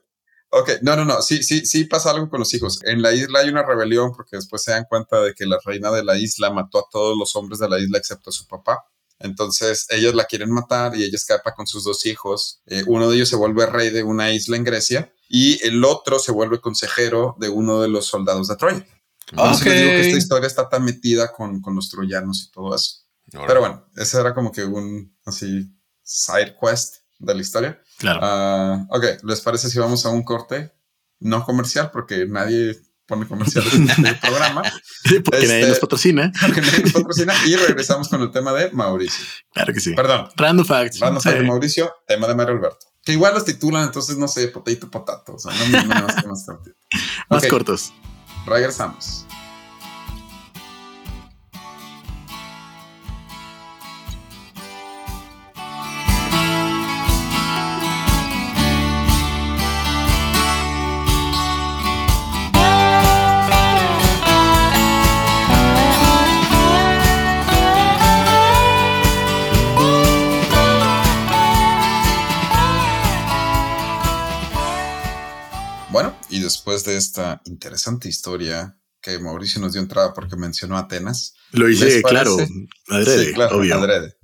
Ok, no, no, no, sí, sí, sí pasa algo con los hijos. En la isla hay una rebelión porque después se dan cuenta de que la reina de la isla mató a todos los hombres de la isla excepto a su papá. Entonces ellos la quieren matar y ella escapa con sus dos hijos. Eh, uno de ellos se vuelve rey de una isla en Grecia y el otro se vuelve consejero de uno de los soldados de Troya. Les digo que esta historia está tan metida con, con los troyanos y todo eso. Ahora, Pero bueno, ese era como que un así side quest de la historia. Claro. Ah, ok, ¿les parece si vamos a un corte no comercial? Porque nadie pone comerciales en este programa, Porque nadie este- nos patrocina. porque nadie nos patrocina. Y regresamos con el tema de Mauricio. Claro que sí. Perdón, Random facts. Random Sí. fact de Mauricio, tema de Mario Alberto. Que igual los titulan, entonces no sé, potato, potato. O sea, no, no, no, más, más cortito. Más Ok, cortos. Regresamos. Después de esta interesante historia que Mauricio nos dio entrada porque mencionó Atenas, Lo hice, ¿Les claro. Adrede, Sí, claro, obvio. adrede.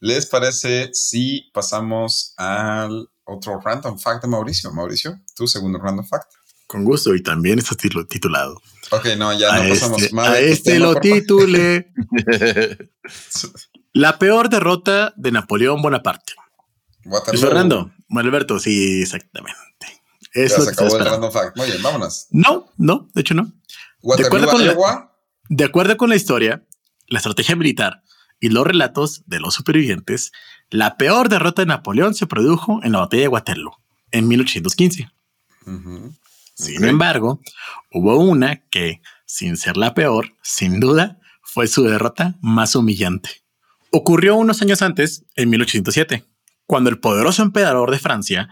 ¿Les parece si pasamos al otro random fact de Mauricio? Mauricio, tu segundo random fact. Con gusto. Y también está titula- titulado. Ok, no, ya no pasamos este, más. a este lo titulé (laughs) La peor derrota de Napoleón Bonaparte. Waterloo. Fernando, Alberto, sí, exactamente. Ya Es lo se que estaba acabó el esperando. random fact. Muy bien, vámonos. No, no, de hecho no. Waterloo, acuerdo con la- Iowa. De acuerdo con la historia, la estrategia militar y los relatos de los supervivientes, la peor derrota de Napoleón se produjo en la batalla de Waterloo en 1815. Ujú. Sin embargo, hubo una que, sin ser la peor, sin duda, fue su derrota más humillante. Ocurrió unos años antes, en 1807, cuando el poderoso emperador de Francia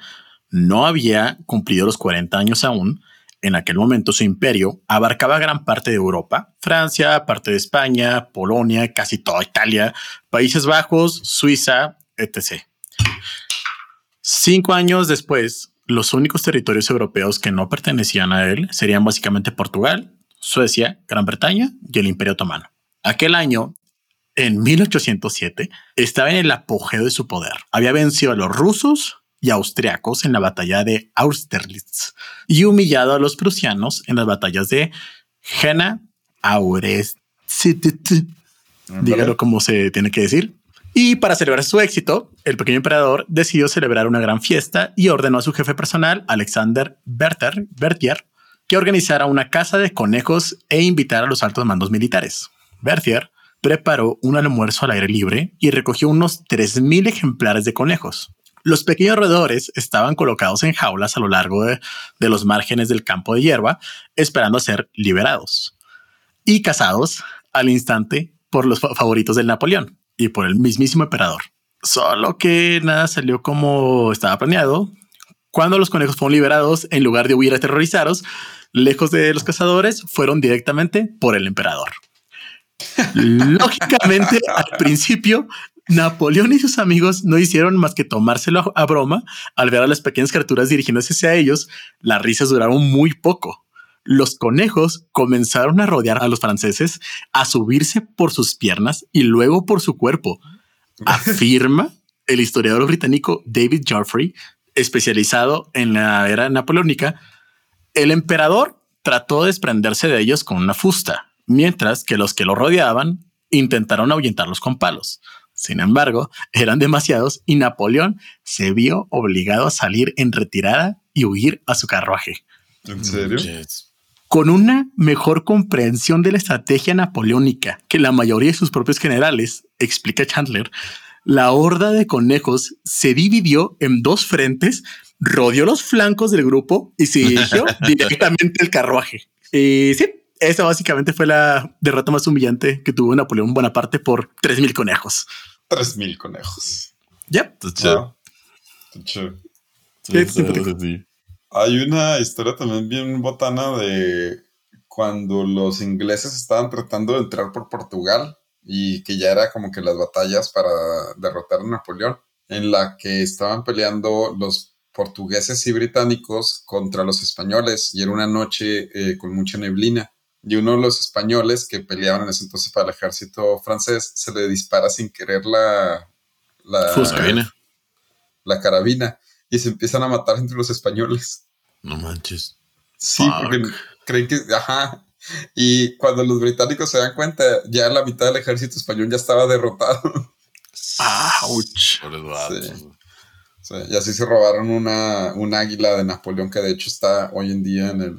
no había cumplido los 40 años aún. En aquel momento su imperio abarcaba gran parte de Europa, Francia, parte de España, Polonia, casi toda Italia, Países Bajos, Suiza, etc. Cinco años después, los únicos territorios europeos que no pertenecían a él serían básicamente Portugal, Suecia, Gran Bretaña y el Imperio Otomano. Aquel año, en 1807, estaba en el apogeo de su poder. Había vencido a los rusos y austriacos en la batalla de Austerlitz y humillado a los prusianos en las batallas de Jena, Aurest, dígalo como se tiene que decir. Y para celebrar su éxito, el pequeño emperador decidió celebrar una gran fiesta y ordenó a su jefe personal, Alexander Berter, Berthier, que organizara una casa de conejos e invitara a los altos mandos militares. Berthier preparó un almuerzo al aire libre y recogió unos 3.000 ejemplares de conejos. Los pequeños roedores estaban colocados en jaulas a lo largo de, de los márgenes del campo de hierba, esperando a ser liberados y cazados al instante por los fa- favoritos del Napoleón y por el mismísimo emperador. Solo que nada salió como estaba planeado. Cuando los conejos fueron liberados, en lugar de huir aterrorizados, lejos de los cazadores, fueron directamente por el emperador. (laughs) Lógicamente, al principio, Napoleón y sus amigos no hicieron más que tomárselo a, broma al ver a las pequeñas criaturas dirigiéndose hacia ellos. Las risas duraron muy poco. Los conejos comenzaron a rodear a los franceses, a subirse por sus piernas y luego por su cuerpo. (laughs) Afirma el historiador británico David Joffrey, especializado en la era napoleónica, el emperador trató de desprenderse de ellos con una fusta, mientras que los que lo rodeaban intentaron ahuyentarlos con palos. Sin embargo, eran demasiados y Napoleón se vio obligado a salir en retirada y huir a su carruaje. ¿En serio? Con una mejor comprensión de la estrategia napoleónica que la mayoría de sus propios generales, explica Chandler, la horda de conejos se dividió en dos frentes, rodeó los flancos del grupo y se dirigió (laughs) directamente al carruaje. Y sí, esa básicamente fue la derrota más humillante que tuvo Napoleón Bonaparte por 3000 conejos. 3000 conejos. Yep. Wow. Hay una historia también bien botana de cuando los ingleses estaban tratando de entrar por Portugal y que ya era como que las batallas para derrotar a Napoleón, en la que estaban peleando los portugueses y británicos contra los españoles y era una noche eh, con mucha neblina y uno de los españoles que peleaban en ese entonces para el ejército francés se le dispara sin querer la la, la carabina y se empiezan a matar entre los españoles. No manches. Sí, porque creen que, ajá. Y cuando los británicos se dan cuenta, ya la mitad del ejército español ya estaba derrotado. ¡Auch! y así se robaron una, un águila de Napoleón que de hecho está hoy en día en el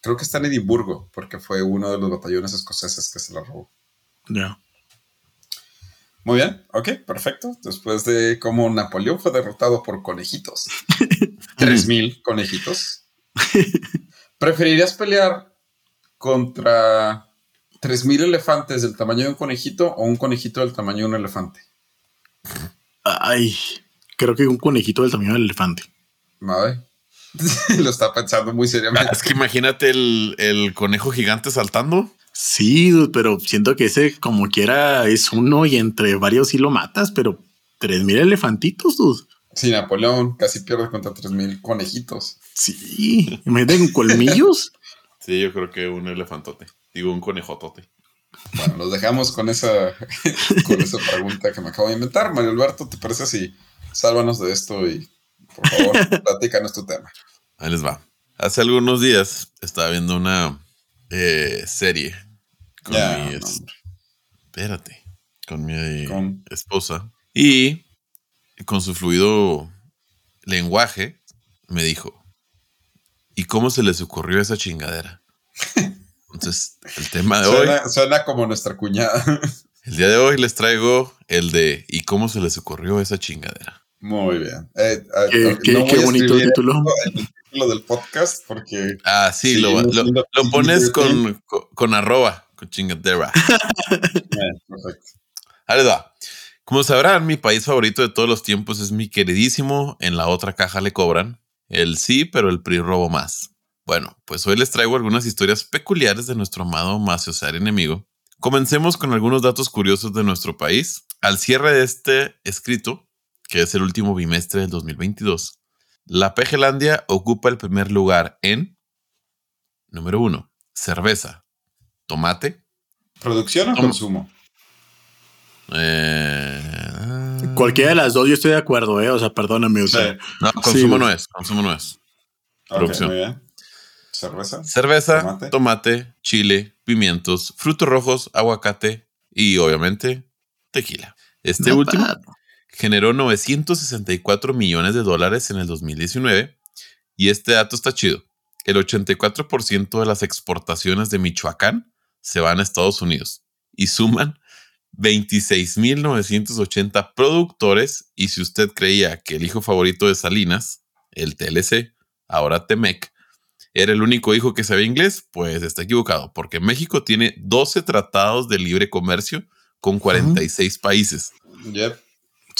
creo que está en Edimburgo, porque fue uno de los batallones escoceses que se la robó. Ya. Muy bien, ok, perfecto. Después de cómo Napoleón fue derrotado por conejitos. (laughs) 3000 conejitos. (laughs) ¿Preferirías pelear contra 3000 elefantes del tamaño de un conejito o un conejito del tamaño de un elefante? Ay, creo que un conejito del tamaño del elefante. Vale. (laughs) Lo está pensando muy seriamente. Es que imagínate el, conejo gigante saltando. Sí, pero siento que ese como quiera es uno y entre varios sí lo matas, pero tres mil elefantitos, dude. Sí, Napoleón casi pierde contra tres mil conejitos. Sí, imagínate con colmillos. (laughs) sí, yo creo que un elefantote. Digo, un conejotote. Bueno, nos dejamos con esa, (laughs) con esa pregunta que me acabo de inventar. Mario Alberto, ¿te parece si sálvanos de esto y por favor, (laughs) platícanos tu tema. Ahí les va. Hace algunos días estaba viendo una eh, serie con mi. espérate. Con mi esposa. Y con su fluido lenguaje me dijo: ¿Y cómo se les ocurrió esa chingadera? (laughs) Entonces, el tema de hoy. Suena como nuestra cuñada. El día de hoy les traigo el de ¿y cómo se les ocurrió esa chingadera? Muy bien. Eh, eh, qué, bonito título. El título del podcast porque... Ah, sí, lo, lo, pones con, con, arroba, con chingadera. (laughs) perfecto. Ahí va. Como sabrán, mi país favorito de todos los tiempos es mi queridísimo En la otra caja le cobran. El sí, pero el PRI robo más. Bueno, pues hoy les traigo algunas historias peculiares de nuestro amado Maciosar enemigo. Comencemos con algunos datos curiosos de nuestro país. Al cierre de este escrito, que es el último bimestre del 2022, la Pejelandia ocupa el primer lugar en, número uno, cerveza, tomate. ¿Producción o consumo? Eh, Cualquiera de las dos, yo estoy de acuerdo, ¿eh? O sea, perdóname. O sea, No, consumo no es, consumo no es. Producción. Cerveza. Cerveza, tomate. chile, pimientos, frutos rojos, aguacate y obviamente tequila. Este último generó 964 millones de dólares en el 2019 y este dato está chido. El 84% de las exportaciones de Michoacán se van a Estados Unidos y suman 26.980 productores y si usted creía que el hijo favorito de Salinas, el TLC, ahora Temec, era el único hijo que sabía inglés, pues está equivocado, porque México tiene 12 tratados de libre comercio con 46 países. Yep.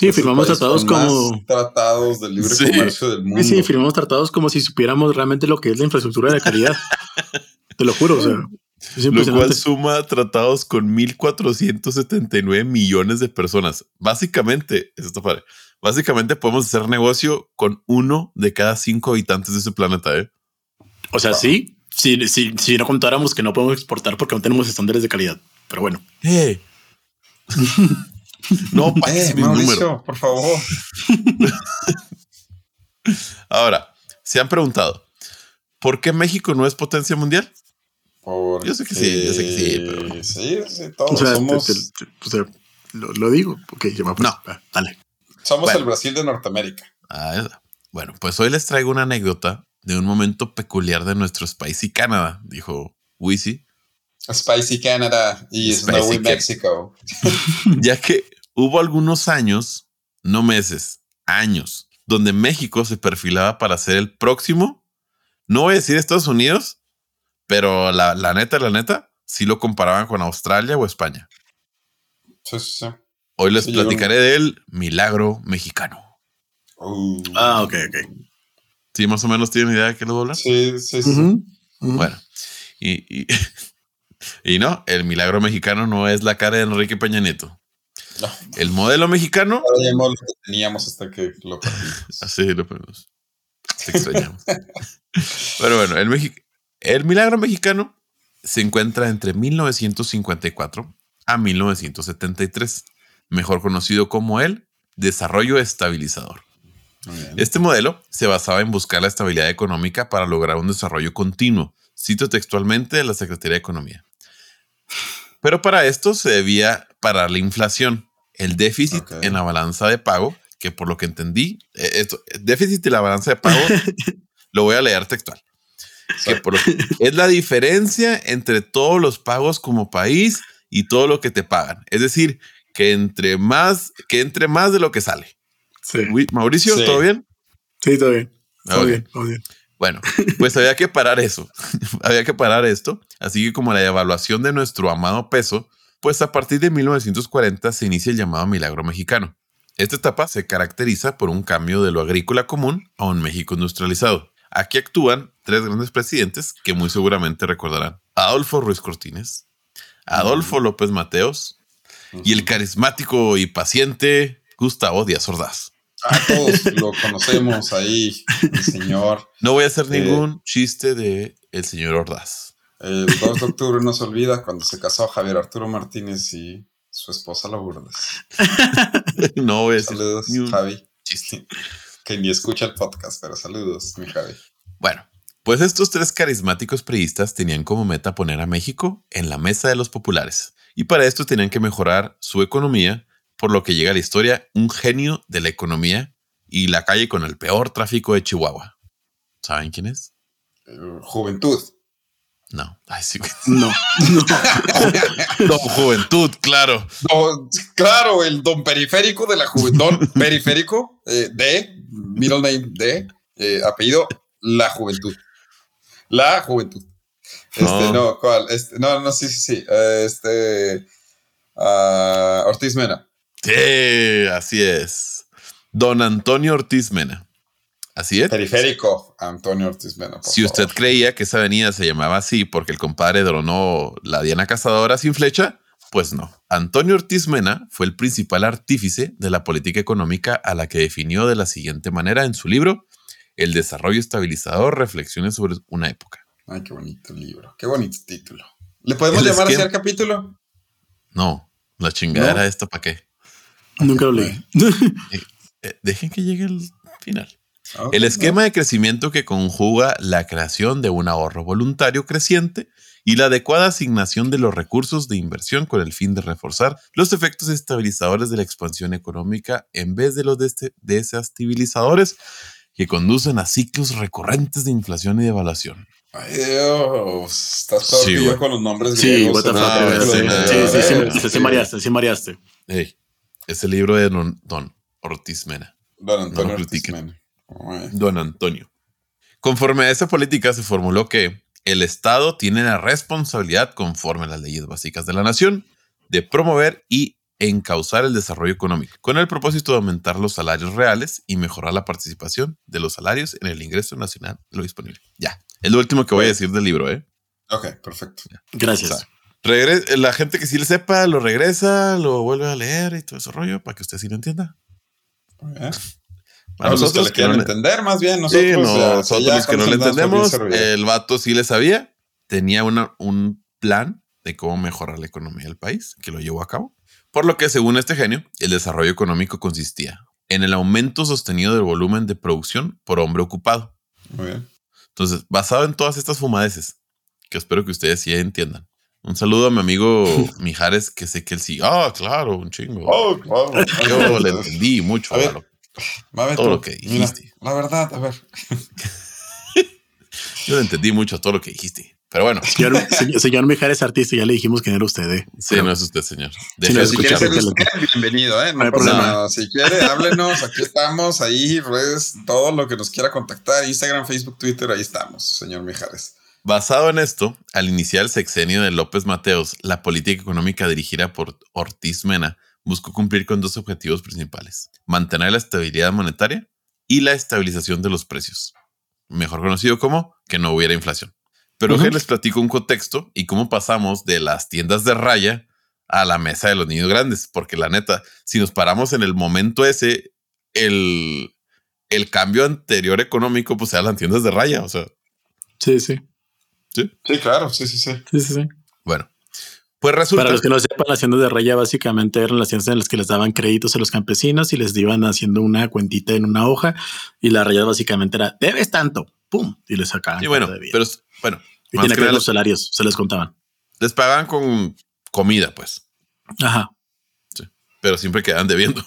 Sí, firmamos tratados como. Tratados de libre comercio del mundo. Sí, sí, firmamos tratados como si supiéramos realmente lo que es la infraestructura de calidad. (laughs) Te lo juro, o sea. Lo cual suma tratados con 1.479 millones de personas. Básicamente, esto padre. Básicamente podemos hacer negocio con uno de cada cinco habitantes de ese planeta. ¿eh? O sea, sí, si, si, si no contáramos que no podemos exportar porque no tenemos estándares de calidad. Pero bueno. Eh. (laughs) no, eh, Mauricio, por favor. (laughs) Ahora, se han preguntado, ¿por qué México no es potencia mundial? yo sé que sí, yo sé que sí, pero... Sí, sí, todos somos... lo, digo, ok, pues, no, ah, dale. Somos el Brasil de Norteamérica. Ah, bueno, pues hoy les traigo una anécdota de un momento peculiar de nuestro Spicy Canadá, dijo Wisi. Spicy Canada y Snowy Mexico. (laughs) ya que hubo algunos años, no meses, años, donde México se perfilaba para ser el próximo, no voy a decir Estados Unidos, pero la, neta, la neta, sí lo comparaban con Australia o España. Sí, sí, Hoy les platicaré del milagro mexicano. Uh. Ah, ok, ok. Sí, más o menos tienen idea de qué lo voy a hablar. Sí, sí, sí. Bueno, y, (laughs) y, no, el milagro mexicano no es la cara de Enrique Peña Nieto. No. El modelo mexicano. lo teníamos hasta que lo (laughs) perdimos. Así lo perdimos. Te extrañamos. Pero bueno, el, el milagro mexicano se encuentra entre 1954 a 1973, mejor conocido como el desarrollo estabilizador. Este modelo se basaba en buscar la estabilidad económica para lograr un desarrollo continuo, cito textualmente de la Secretaría de Economía. Pero para esto se debía parar la inflación, el déficit en la balanza de pago, que por lo que entendí, eh, esto, déficit y la balanza de pago, (laughs) lo voy a leer textual. es la diferencia entre todos los pagos como país y todo lo que te pagan. Es decir, que entre más, que entre más de lo que sale. Mauricio, ¿todo bien? Sí, todo bien. Todo bien, todo bien. Bueno, pues había que parar eso. (laughs) había que parar esto. Así que como la evaluación de nuestro amado peso, pues a partir de 1940 se inicia el llamado milagro mexicano. Esta etapa se caracteriza por un cambio de lo agrícola común a un México industrializado. Aquí actúan tres grandes presidentes que muy seguramente recordarán. Adolfo Ruiz Cortines, Adolfo López Mateos y el carismático y paciente Gustavo Díaz Ordaz. A todos lo conocemos ahí, el señor. (laughs) No voy a hacer eh, ningún chiste de el señor Ordaz. El 2 de octubre no se olvida cuando se casó Javier Arturo Martínez y su esposa Lourdes. (laughs) no voy a decir Saludos, Javi. Chiste. (laughs) Que ni escucha el podcast, pero saludos, mi Javi. Bueno, pues estos tres carismáticos priistas tenían como meta poner a México en la mesa de los populares. Y para esto tenían que mejorar su economía por lo que llega a la historia un genio de la economía y la calle con el peor tráfico de Chihuahua. ¿Saben quién es? juventud. No, No, (laughs) no. don Juventud, claro. claro, el don periférico de la juventud. periférico eh, de, middle name de, eh, apellido La Juventud. La Juventud. Este, no, ¿cuál? Este, no, no, sí, sí, sí. Este, uh, Ortiz Mena. Sí, así es. Don Antonio Ortiz Mena. Así es. Periférico, Antonio Ortiz Mena. si usted creía que esa avenida se llamaba así porque el compadre dronó la Diana Cazadora sin flecha, pues no. Antonio Ortiz Mena fue el principal artífice de la política económica a la que definió de la siguiente manera en su libro El desarrollo estabilizador, reflexiones sobre una época. Ay, qué bonito libro, qué bonito título. ¿Le podemos llamar así al capítulo? No, la chingadera esta para qué. Nunca lo leí. Eh, eh, dejen que llegue el final. El esquema de crecimiento que conjuga la creación de un ahorro voluntario creciente y la adecuada asignación de los recursos de inversión con el fin de reforzar los efectos estabilizadores de la expansión económica en vez de los desestabilizadores que conducen a ciclos recurrentes de inflación y devaluación. Ay, Dios, estás todo con los nombres sí, griegos. Sí, sí, sí, sí, mareaste, sí mareaste. Es el libro de Don, Ortiz Mena. Don Antonio Ortiz Mena. Don Antonio. Conforme a esa política se formuló que el Estado tiene la responsabilidad, conforme a las leyes básicas de la nación, de promover y encauzar el desarrollo económico, con el propósito de aumentar los salarios reales y mejorar la participación de los salarios en el ingreso nacional de lo disponible. Ya, es lo último que voy a decir del libro, ¿eh? Ok, perfecto. Gracias. O sea, regre- la gente que sí le sepa, lo regresa, lo vuelve a leer y todo ese rollo para que usted sí lo entienda. A los que le que quieren no entender, más bien. Nosotros, sí, ya- nosotros ya los que no le entendemos, el vato sí le sabía. Tenía una, un plan de cómo mejorar la economía del país, que lo llevó a cabo. Por lo que, según este genio, el desarrollo económico consistía en el aumento sostenido del volumen de producción por hombre ocupado. Muy bien. Entonces, basado en todas estas fumadeces, que espero que ustedes sí entiendan. Un saludo a mi amigo (laughs) Mijares, que sé que él sí. Ah, claro, un chingo. Oh, claro. Yo le entendí mucho A ver, (sighs) a todo tú, lo que mira, dijiste. la verdad, a ver. (laughs) yo le entendí mucho a todo lo que dijiste. Pero bueno, (laughs) Señor, señor, señor Mijares Artista, ya le dijimos que no era usted. ¿eh? sí, no es usted, señor. No, si Si quiere ser usted, bienvenido, ¿eh? No No, hay pasa problema. nada. Si quiere, háblenos. Aquí estamos, ahí, redes, todo lo que nos quiera contactar. Instagram, Facebook, Twitter, ahí estamos, señor Mijares. Basado en esto, al iniciar el sexenio de López Mateos, la política económica dirigida por Ortiz Mena buscó cumplir con dos objetivos principales: mantener la estabilidad monetaria y la estabilización de los precios, mejor conocido como que no hubiera inflación. Pero Ujú. que les platico un contexto y cómo pasamos de las tiendas de raya a la mesa de los niños grandes, porque la neta, si nos paramos en el momento ese, el, el cambio anterior económico, pues eran las tiendas de raya, o sea, Sí, sí. Sí, claro, sí, sí, sí. Sí, sí, sí. bueno. Pues resulta... Para los que no sepan, las tiendas de raya básicamente eran las tiendas en las que les daban créditos a los campesinos y les iban haciendo una cuentita en una hoja y la raya básicamente era debes tanto, pum, y les sacaban. Y bueno, pero bueno, y tenía que ver los salarios, se les contaban. les pagaban con comida, pues, Ajá. pero siempre quedaban debiendo.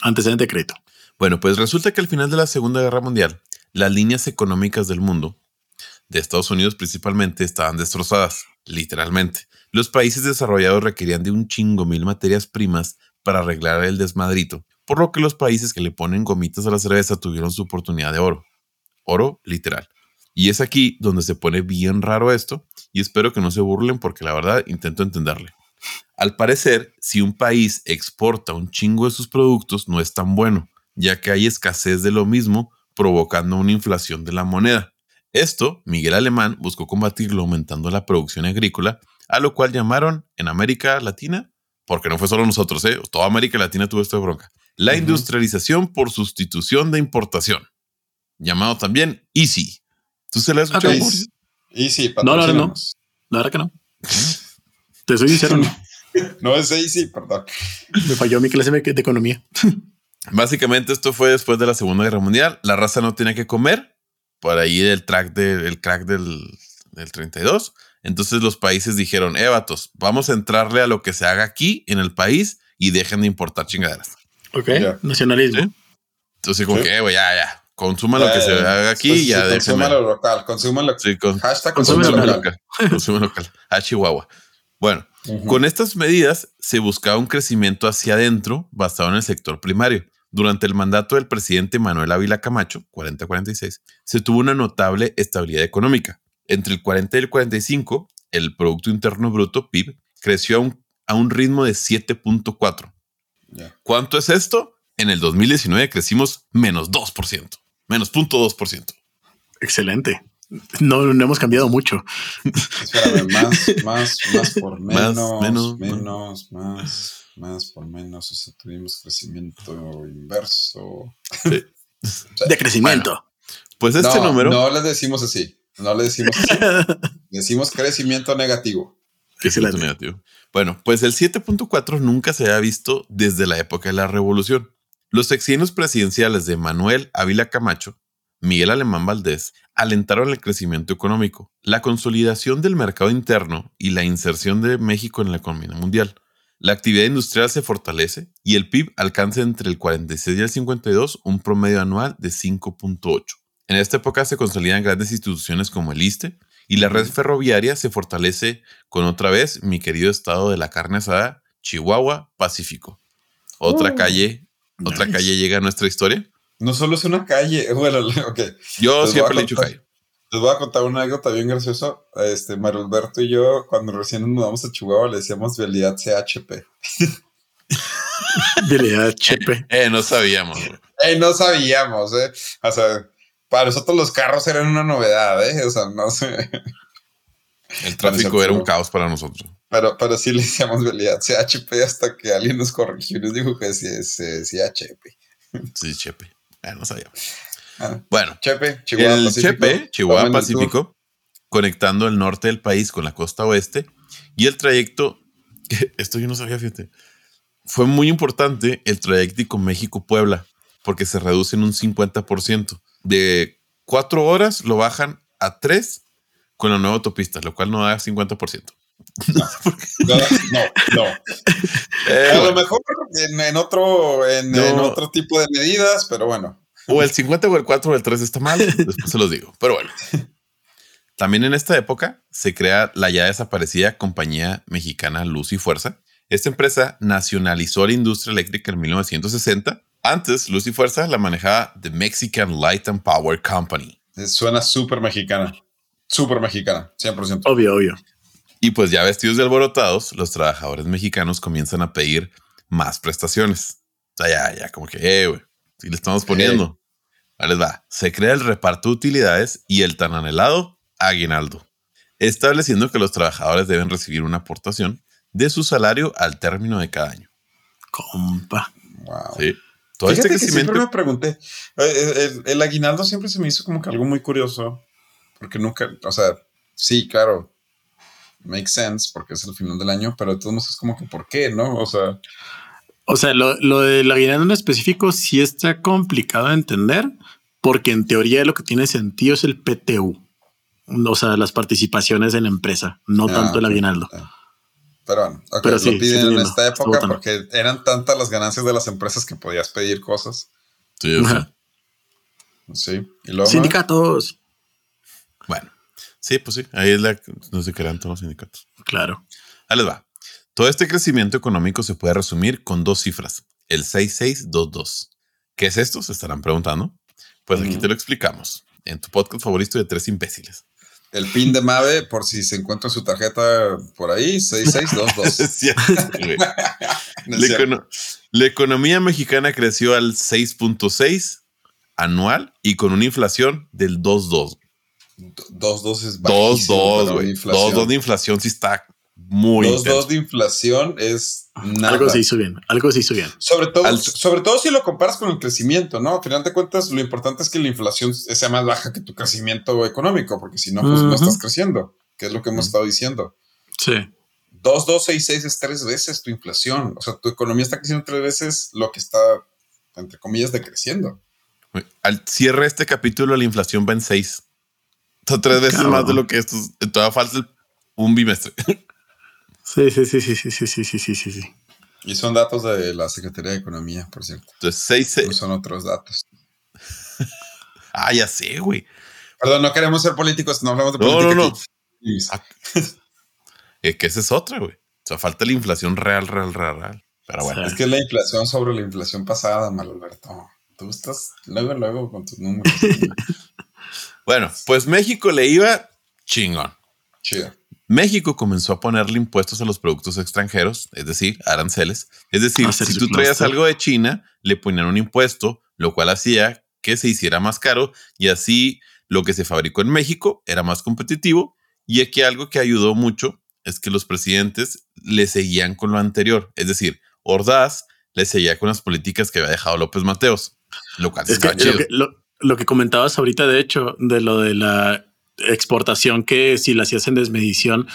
Antecedente de crédito. Bueno, pues resulta que al final de la Segunda Guerra Mundial, las líneas económicas del mundo, de Estados Unidos principalmente, estaban destrozadas, literalmente. Los países desarrollados requerían de un chingo mil materias primas para arreglar el desmadrito, por lo que los países que le ponen gomitas a la cerveza tuvieron su oportunidad de oro. Oro literal. Y es aquí donde se pone bien raro esto, y espero que no se burlen porque la verdad intento entenderle. Al parecer, si un país exporta un chingo de sus productos, no es tan bueno, ya que hay escasez de lo mismo, provocando una inflación de la moneda. Esto, Miguel Alemán buscó combatirlo aumentando la producción agrícola, a lo cual llamaron en América Latina, porque no fue solo nosotros, ¿eh? toda América Latina tuvo esta bronca, la industrialización por sustitución de importación, llamado también EASY. ¿Tú se la has escuchado? Ok. Mauricio? Y sí, No, no, no. La verdad que no. Te soy sincero, no. (laughs) No es Easy, perdón. Me falló mi clase de de economía. Básicamente esto fue después de la Segunda Guerra Mundial. La raza no tenía que comer. Por ahí el track del crack del, del 32. Entonces los países dijeron, eh, vatos, vamos a entrarle a lo que se haga aquí en el país y dejen de importar chingaderas. Ok. Nacionalismo. Sí. Entonces como Sí. que, eh, güey, ya, ya, consuman lo que se Eh, haga aquí pues, y ya sí. Consuma lo local, consuma lo Sí, con, Hashtag Consume consume local. local. (laughs) local. A Chihuahua. Bueno. Con estas medidas se buscaba un crecimiento hacia adentro basado en el sector primario. Durante el mandato del presidente Manuel Ávila Camacho, 40-46, se tuvo una notable estabilidad económica. Entre el 40 y el 45, el Producto Interno Bruto, PIB, creció a un, a un ritmo de 7.4. Ya. ¿Cuánto es esto? En el 2019 crecimos menos 2%, menos 0.2%. Excelente. No, no hemos cambiado mucho. Espérame, más, más, más por (laughs) Más, menos, menos, menos, más, más por menos. O sea, tuvimos crecimiento inverso. (laughs) De crecimiento. Pues este no, número... no le decimos así. No le decimos así. (laughs) decimos crecimiento negativo. Crecimiento negativo. Bueno, pues el 7.4 nunca se había visto desde la época de la revolución. Los sexenios presidenciales de Manuel Ávila Camacho, Miguel Alemán Valdés, alentaron el crecimiento económico, la consolidación del mercado interno y la inserción de México en la economía mundial. La actividad industrial se fortalece y el PIB alcanza entre el 46 y el 52 un promedio anual de 5.8. En esta época se consolidan grandes instituciones como el ISTE y la red ferroviaria se fortalece con otra vez mi querido estado de la carne asada, Chihuahua, Pacífico. Otra Uh, calle, otra calle llega a nuestra historia. No solo es una calle. (laughs) Bueno, ok. Yo Les voy siempre le he dicho calle. Les voy a contar una anécdota bien graciosa. Este, Mario Alberto y yo, cuando recién nos mudamos a Chihuahua, le decíamos vialidad CHP. (laughs) Vialidad Chepe. Eh, no sabíamos. güey. Ey, no sabíamos, ¿eh? O sea, para nosotros los carros eran una novedad, ¿eh? O sea, no sé. El tráfico era un caos para nosotros. Pero, pero sí le decíamos realidad CHP hasta que alguien nos corrigió y nos dijo que sí es CHP. Sí, Chepe. Ya no sabía. Ah, bueno, Chepe, Chihuahua el Chepe, Chihuahua Pacífico, conectando el norte del país con la costa oeste y el trayecto, (laughs) esto yo no sabía, fíjate, fue muy importante el trayecto México-Puebla porque se reduce en un 50%. De cuatro horas lo bajan a tres con la nueva autopista, lo cual no da 50%. (laughs) No, no, no. (laughs) Eh, a lo mejor en, otro, en, otro tipo de medidas, pero bueno. O el 50 o el 4 o el 3 está mal, después se los digo. Pero bueno. También en esta época se crea la ya desaparecida compañía mexicana Luz y Fuerza. Esta empresa nacionalizó la industria eléctrica en 1960. Antes, Luz y Fuerza la manejaba The Mexican Light and Power Company. Suena súper mexicana. Súper mexicana, 100%. Obvio, obvio. Y pues ya vestidos de alborotados, los trabajadores mexicanos comienzan a pedir más prestaciones. O sea, ya, ya, como que, eh, güey, si le estamos poniendo. Ahí les va. Se crea el reparto de utilidades y el tan anhelado aguinaldo, estableciendo que los trabajadores deben recibir una aportación de su salario al término de cada año. Compa. Wow. Sí. Todo este crecimiento. siempre me pregunté. El, el, aguinaldo siempre se me hizo como que algo muy curioso. Porque nunca, o sea, sí, claro, make sense porque es el final del año, pero de todos modos es como que ¿por qué? ¿No? O sea. O sea, lo, lo del aguinaldo en específico sí está complicado de entender, porque en teoría lo que tiene sentido es el PTU. O sea, las participaciones en la empresa, no ah, tanto el aguinaldo. Pero bueno, pero lo piden en esta época porque eran tantas las ganancias de las empresas que podías pedir cosas. Sí, sí. ¿Y Sindicatos. Bueno, sí, pues sí, ahí es la no se crean todos los sindicatos. Claro. Ahí les va. Todo este crecimiento económico se puede resumir con dos cifras, el 6622. ¿Qué es esto? Se estarán preguntando. Pues aquí te lo explicamos en tu podcast favorito de tres imbéciles. El pin de Mave, por si se encuentra su tarjeta por ahí, 6622. (laughs) (laughs) la, la economía mexicana creció al 6.6 anual y con una inflación del 2.2. 2.2 es bajísimo 2.2, güey. 2.2 de inflación sí está muy 2.2 de inflación es nada. Algo se hizo bien, algo se hizo bien. Sobre todo, sobre todo si lo comparas con el crecimiento, ¿no? Al final de cuentas, lo importante es que la inflación sea más baja que tu crecimiento económico, porque si no, pues no estás creciendo, que es lo que hemos estado diciendo. Sí. 2.266 es tres veces tu inflación. O sea, tu economía está creciendo tres veces lo que está, entre comillas, decreciendo. Al cierre de este capítulo, la inflación va en seis tres veces más de lo que esto. Todavía falta un bimestre. Sí, sí, sí, sí, sí, sí, sí, sí, sí, sí. Y son datos de la Secretaría de Economía, por cierto. Entonces, seis, seis. No son otros datos. (laughs) ah, ya sé, güey. Perdón, no queremos ser políticos, no hablamos de política. No, no, no. Ah, (laughs) que esa es otra, güey. O sea, falta la inflación real, real, real, real. Pero bueno. Es que la inflación sobre la inflación pasada, Alberto. Tú estás luego, luego con tus números. (laughs) Bueno, pues México le iba chingón. Chido. México comenzó a ponerle impuestos a los productos extranjeros, es decir, aranceles. Es decir, si tú traías algo de China, le ponían un impuesto, lo cual hacía que se hiciera más caro y así lo que se fabricó en México era más competitivo. Y aquí algo que ayudó mucho es que los presidentes le seguían con lo anterior. Es decir, Ordaz le seguía con las políticas que había dejado López Mateos, lo cual es chido lo que comentabas ahorita, de hecho, de lo de la exportación, que si la hacías en desmedición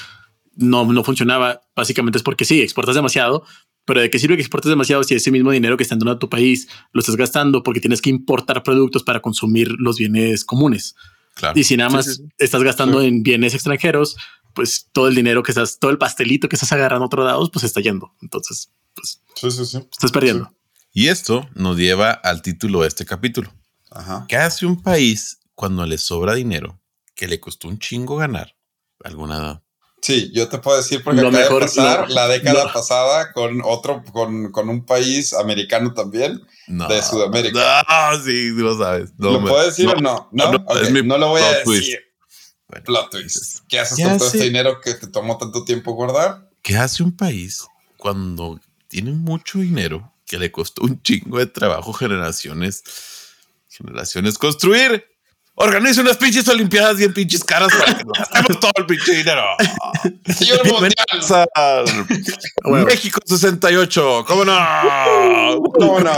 no, no funcionaba, básicamente es porque sí, exportas demasiado, pero ¿de qué sirve que exportes demasiado si ese mismo dinero que está en tu país lo estás gastando porque tienes que importar productos para consumir los bienes comunes? Claro. Y si nada más estás gastando en bienes extranjeros, pues todo el dinero que estás, todo el pastelito que estás agarrando a otros lados, pues está yendo. Entonces, pues estás perdiendo. Y esto nos lleva al título de este capítulo. ¿Qué hace un país cuando le sobra dinero que le costó un chingo ganar? ¿Alguna Sí, yo te puedo decir porque acaba de pasar la década pasada con otro, con, con, un país americano también de Sudamérica. No, sí, lo sabes. ¿Lo puedo decir o no? No, no, lo voy a decir. plot twist. ¿Qué haces con todo este dinero que te tomó tanto tiempo guardar? ¿Qué hace un país cuando tiene mucho dinero que le costó un chingo de trabajo generaciones generaciones construir. Organiza unas pinches olimpiadas bien pinches caras para que nos (laughs) gastemos todo el pinche dinero. Señor Mundial. Bueno. México 68, ¿cómo no? ¿Cómo no?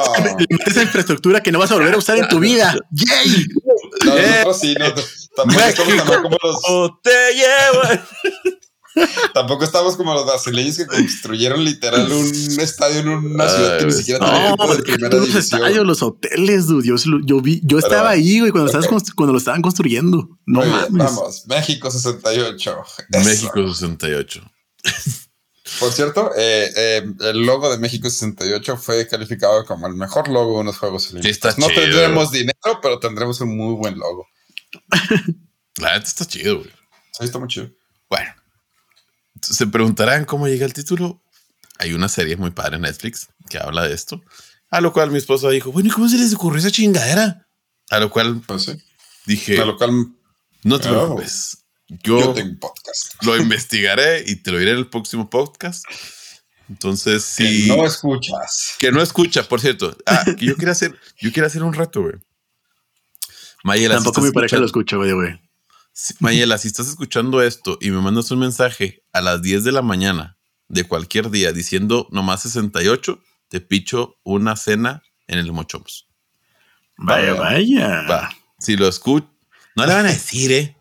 Esa infraestructura que no vas a volver a usar en tu vida. ¡Yay! No, nosotros sí, no, tampoco estamos México, como los, te lleva. Tampoco estamos como los brasileños que construyeron literal un estadio en una ciudad que ni siquiera tenía No, de primera los división. estadios, los hoteles, dude. Yo, yo vi, yo Pero- estaba ahí, güey, cuando, lo estaban construyendo. No Muy bien, mames. vamos, México 68. Eso. México 68. Por cierto, eh, eh, el logo de México 68 fue calificado como el mejor logo de unos Juegos Olímpicos. no chido. tendremos dinero, pero tendremos un muy buen logo. La neta está chido, güey. Sí, está muy chido. Bueno, se preguntarán cómo llega el título. Hay una serie muy padre en Netflix que habla de esto. A lo cual mi esposa dijo, bueno, ¿y cómo se les ocurrió esa chingadera? A lo cual Pues sí. dije, A lo cual no te preocupes. Yo, yo tengo un podcast. lo investigaré y te lo diré en el próximo podcast. Entonces, Que sí. no escuchas. Que no escucha, por cierto. Ah, que yo quiero hacer, yo quiero hacer un reto, güey. Mayela, si Tampoco mi pareja lo escucha, güey, güey. Mayela, si estás escuchando esto y me mandas un mensaje a las 10 de la mañana de cualquier día diciendo nomás 68, te picho una cena en el Mochomos. Vaya, vaya. Va. Si lo escucho, no le van a decir, ¿eh?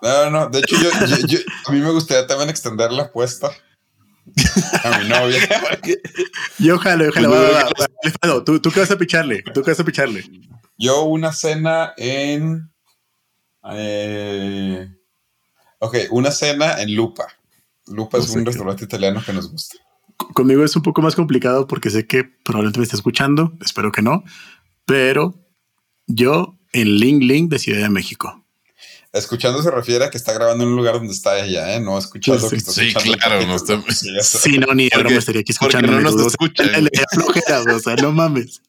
No, no, de hecho, yo, yo- yo- a mí me gustaría también extender la apuesta a mi novia. (laughs) Y ojalá, ojalá. Va, yo va, ¿tú, tú qué vas a picharle? ¿Tú qué vas a picharle? Yo una cena en... eh, ok, una cena en Lupa. Lupa No es un qué. restaurante italiano que nos gusta. Conmigo es un poco más complicado porque sé que probablemente me esté escuchando. Espero que no. Pero yo en Ling Ling de Ciudad de México. Escuchando se refiere a que está grabando en un lugar donde está ella, ¿eh? No escuchando Pues que sí. está Sí, escuchando. claro, no está- Sí. Sí, no, ni Porque- broma estaría aquí porque escuchando. no nos le flojera, güey, o sea, no mames.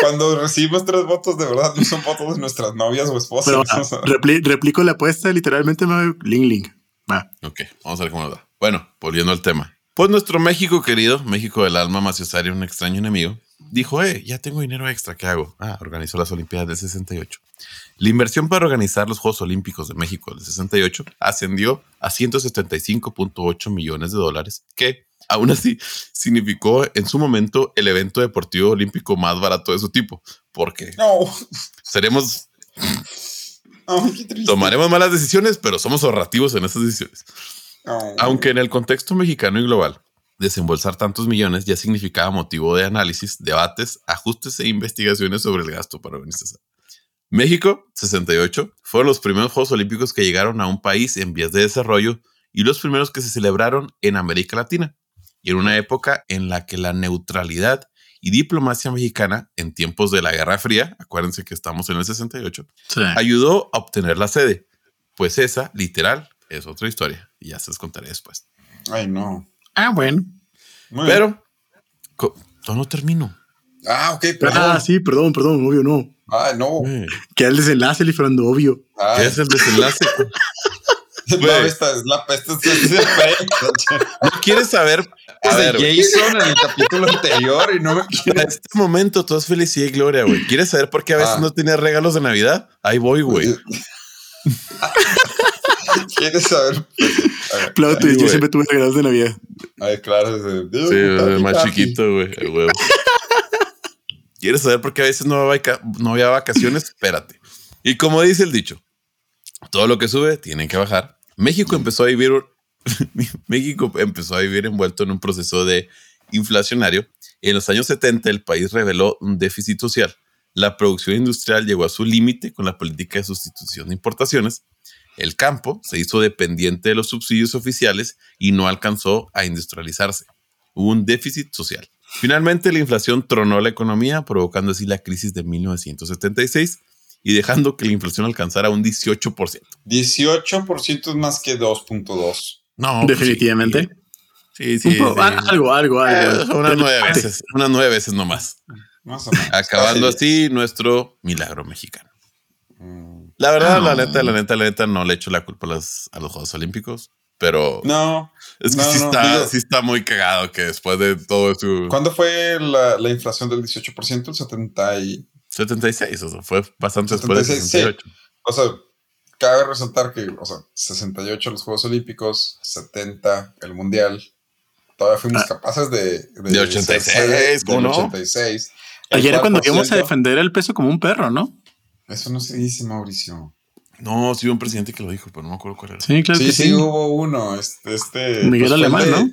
Cuando recibimos tres votos, de verdad, no son votos de nuestras novias o esposas. Pero (laughs) o va, sea, repli- replico la apuesta, literalmente me Ling Ling. Va. Ok, vamos a ver cómo nos va. Bueno, volviendo al tema. Pues nuestro México querido, México del alma maciosario, un extraño enemigo, dijo, eh, ya tengo dinero extra, ¿qué hago? Ah, organizó las Olimpiadas del 68. La inversión para organizar los Juegos Olímpicos de México del 68 ascendió a 175.8 millones de dólares, que aún así significó en su momento el evento deportivo olímpico más barato de su tipo, porque No, seremos, (laughs) tomaremos malas decisiones, pero somos ahorrativos en esas decisiones. Aunque en el contexto mexicano y global, desembolsar tantos millones ya significaba motivo de análisis, debates, ajustes e investigaciones sobre el gasto para organizar. México, 68, fueron los primeros Juegos Olímpicos que llegaron a un país en vías de desarrollo y los primeros que se celebraron en América Latina, y en una época en la que la neutralidad y diplomacia mexicana en tiempos de la Guerra Fría, acuérdense que estamos en el 68, Sí. ayudó a obtener la sede, pues esa, literal, es otra historia y ya se los contaré después. Ay, no. Ah, bueno. Pero, no termino. Ah, ok, perdón. Ah, sí, perdón, perdón, obvio no. Ay, no. Que el desenlace, Fernando, obvio. ¿Qué Ay, es el desenlace? (laughs) no, esta es la pre- (laughs) ¿No quieres saber? A ver, Jason en el (laughs) capítulo anterior y no me en este momento todo es felicidad y gloria, güey. ¿Quieres saber por qué a veces Ah. no tienes regalos de Navidad? Ahí voy, güey. ¿Quieres saber? Claro, tú, yo siempre tuve regalos de Navidad. Ay, claro. Sí, es más chiquito, güey. el huevo. (laughs) ¿Quieres saber por qué a veces no, había vaca- no había vacaciones? Espérate. Y como dice el dicho, todo lo que sube tiene que bajar. México empezó a vivir, (laughs) México empezó a vivir envuelto en un proceso de inflacionario. En los años 70 el país reveló un déficit social. La producción industrial llegó a su límite con la política de sustitución de importaciones. El campo se hizo dependiente de los subsidios oficiales y no alcanzó a industrializarse. Hubo un déficit social. Finalmente, la inflación tronó la economía, provocando así la crisis de 1976 y dejando que la inflación alcanzara un 18%. 18% es más que 2.2. No, pues Definitivamente. Sí, sí. Ah, Algo, algo, Eh, algo. unas nueve veces, unas nueve veces nomás. Más o menos. Acabando así nuestro milagro mexicano. Mm, La verdad, Ah. la neta, la neta, la neta, no le echo la culpa a los, a los Juegos Olímpicos, pero No. es que no, sí, no, está, digo- sí está muy cagado que después de todo su ¿Cuándo fue la, la inflación del 18%? El 70 y... 76, o sea, fue bastante después del 76, sí. 68. O sea, cabe resaltar que, o sea, 68 los Juegos Olímpicos, 70 el Mundial. Todavía fuimos Ah. capaces de... De 86, ser- ¿cómo del no? 86. El Ayer era cuando 4%, íbamos a defender el peso como un perro, ¿no? Eso no se dice, Mauricio. No, sí hubo un presidente que lo dijo, pero no me acuerdo cuál era. Sí, claro sí, que sí, sí. hubo uno. Este, este Miguel el Alemán, de- ¿no?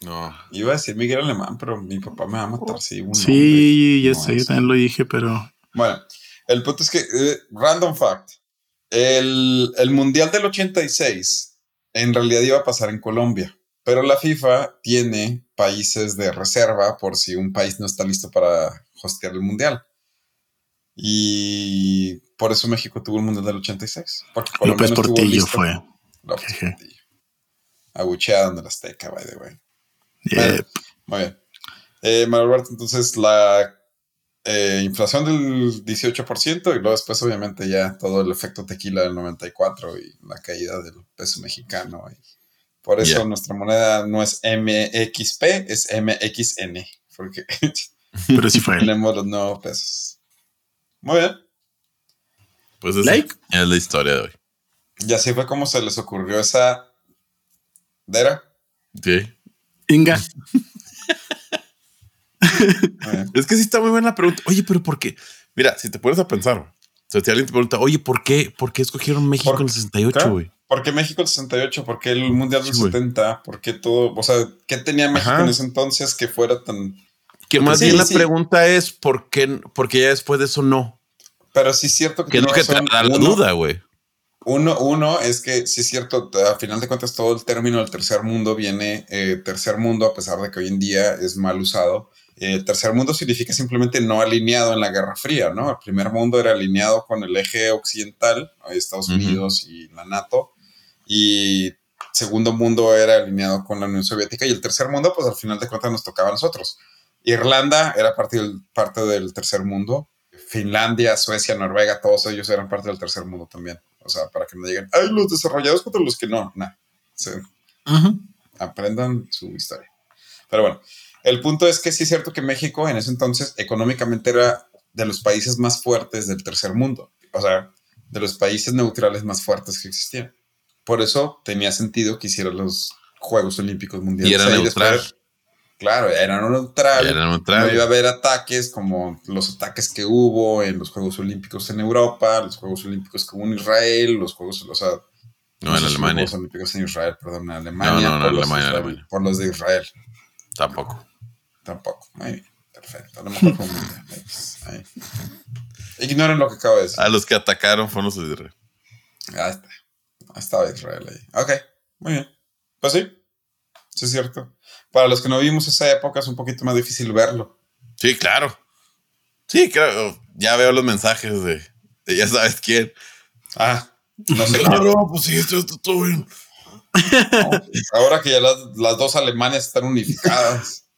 No. Iba a decir Miguel Alemán, pero mi papá me va a matar. Sí, un Sí, ya No sé, yo es. también lo dije, pero Bueno, el punto es que, eh, random fact, el, el Mundial del 86 en realidad iba a pasar en Colombia, pero la FIFA tiene países de reserva por si un país no está listo para hostear el Mundial. Y por eso México tuvo el Mundial del 86. Porque Colombia López no estuvo Portillo listo. fue. López Jeje. Portillo. Abucheada en el Azteca, by the way. Muy bien. Eh, Alberto, entonces la eh, inflación del 18% y luego después obviamente ya todo el efecto tequila del 94 y la caída del peso mexicano. y por eso nuestra moneda no es MXP, es MXN, porque pero sí fue (laughs) tenemos los nuevos pesos. Muy bien. Pues esa Like. es la historia de hoy. Y así fue como se les ocurrió esa... ¿Dera? Sí. Inga. (laughs) Es que sí está muy buena la pregunta. Oye, pero ¿por qué? Mira, si te pones a pensar, o sea, si alguien te pregunta, oye, ¿por qué, ¿por qué escogieron México en el 68, Claro. güey? ¿Por qué México el 68? ¿Por qué el Mundial del Sí, güey. 70? ¿Por qué todo? O sea, ¿qué tenía México Ajá. en ese entonces que fuera tan... Que más Sí, bien la sí. pregunta es ¿por qué, porque ya después de eso no? Pero sí es cierto que... Que tiene que te da la duda, güey. Uno, uno es que sí es cierto, a final de cuentas todo el término del tercer mundo viene eh, tercer mundo, a pesar de que hoy en día es mal usado. Eh, tercer mundo significa simplemente no alineado en la Guerra Fría, ¿no? El primer mundo era alineado con el eje occidental, Estados. Unidos y la NATO, y segundo mundo era alineado con la Unión Soviética, y el tercer mundo, pues al final de cuentas nos tocaba a nosotros. Irlanda era parte del, parte del tercer mundo, Finlandia, Suecia, Noruega, todos ellos eran parte del tercer mundo también. O sea, para que no digan, ay, los desarrollados contra los que no. Se- aprendan su historia. Pero bueno, el punto es que sí es cierto que México en ese entonces económicamente era de los países más fuertes del tercer mundo. O sea, de los países neutrales más fuertes que existían. Por eso tenía sentido que hiciera los Juegos Olímpicos Mundiales. Y era ahí neutral. después- claro, era neutral. Era No iba a haber ataques como los ataques que hubo en los Juegos Olímpicos en Europa, los Juegos Olímpicos que hubo en Israel, los Juegos, o sea, No, en Alemania. Los Juegos Olímpicos en Israel, perdón, en Alemania. No, no, por los Alemania, israel- Alemania. Por los de Israel, Tampoco. tampoco. Muy bien, perfecto. A lo mejor fue un. (laughs) Ignoren lo que acabo de decir. A los que atacaron fueron los de Israel. Ahí está. Ahí estaba Israel ahí. Ok, muy bien. Pues sí, sí es cierto. Para los que no vimos esa época es un poquito más difícil verlo. Sí, claro. Sí, claro. Ya veo los mensajes de, de ya sabes quién. Ah, no sé. (laughs) Claro, pues sí, esto está todo bien. Ahora que ya las, las dos Alemanias están unificadas.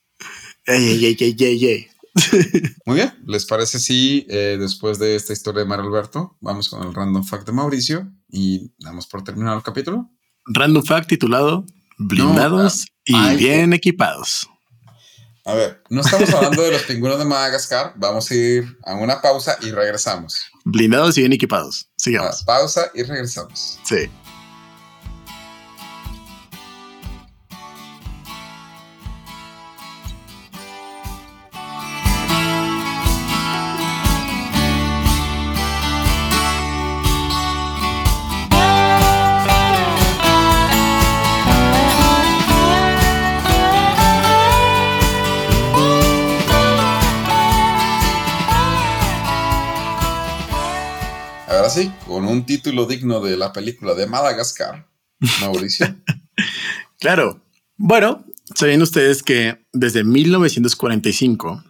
ey, ey, ey, ey, ey, ey. (laughs) Muy bien, ¿les parece si eh, después de esta historia de Mario Alberto vamos con el random fact de Mauricio y damos por terminado el capítulo? Random fact titulado Blindados y ay, bien equipados. A ver, no estamos hablando de los pingüinos de Madagascar, vamos a ir a una pausa y regresamos. Blindados y bien equipados. Ah, Sigamos. pausa y regresamos. Sí. Con un título digno de la película de Madagascar, Mauricio. (laughs) Claro. Bueno, saben ustedes que desde 1945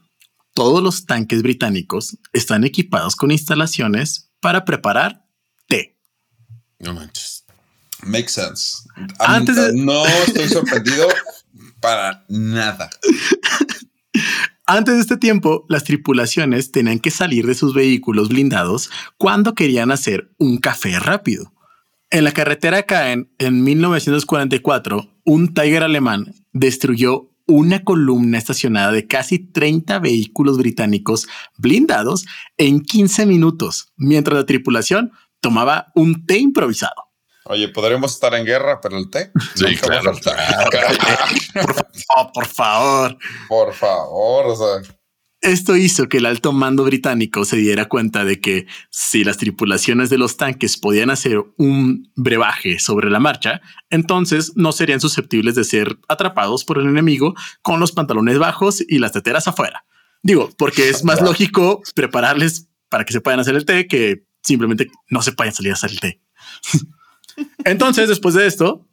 todos los tanques británicos están equipados con instalaciones para preparar té. No manches. Makes sense. Antes de- No estoy sorprendido para nada. (laughs) Antes de este tiempo, las tripulaciones tenían que salir de sus vehículos blindados cuando querían hacer un café rápido. En la carretera Caen, en 1944, un Tiger alemán destruyó una columna estacionada de casi 30 vehículos británicos blindados en 15 minutos, mientras la tripulación tomaba un té improvisado. Oye, podremos estar en guerra, pero el té. (laughs) Sí, claro. por, favor, por favor. Por favor, o sea. Esto hizo que el alto mando británico se diera cuenta de que si las tripulaciones de los tanques podían hacer un brebaje sobre la marcha, entonces no serían susceptibles de ser atrapados por el enemigo con los pantalones bajos y las teteras afuera. Digo, porque es más lógico prepararles para que se puedan hacer el té que simplemente no se puedan salir a hacer el té. (laughs) entonces, después de esto,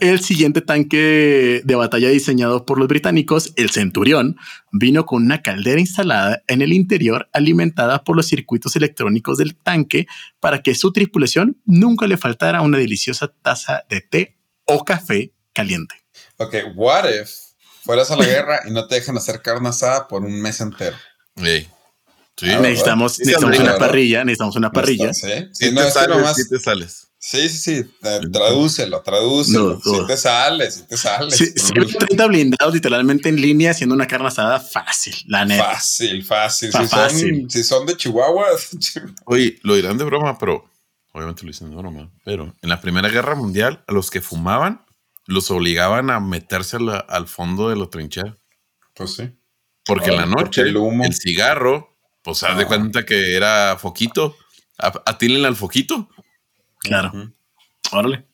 el siguiente tanque de batalla diseñado por los británicos, el Centurión, vino con una caldera instalada en el interior alimentada por los circuitos electrónicos del tanque para que su tripulación nunca le faltara una deliciosa taza de té o café caliente. Ok, what if fueras a la guerra y no te dejan hacer carne asada por un mes entero? Sí. necesitamos, necesitamos una parrilla, necesitamos una parrilla. Si no, te te sales. Sí, sí, sí. Tradúcelo, tradúcelo. Si te sales, si te sales. Sí, 30 blindados literalmente en línea haciendo una carne asada fácil, la neta. Fácil, fácil. Si, Son, si son de Chihuahua. (laughs) Oye, lo dirán de broma, pero obviamente lo dicen de broma. Pero en la Primera Guerra Mundial, a los que fumaban, los obligaban a meterse al fondo de la trinchera. Pues sí. Porque en la noche, el, humo. el cigarro, pues haz de cuenta que era foquito. Atílenle al foquito Claro. Órale.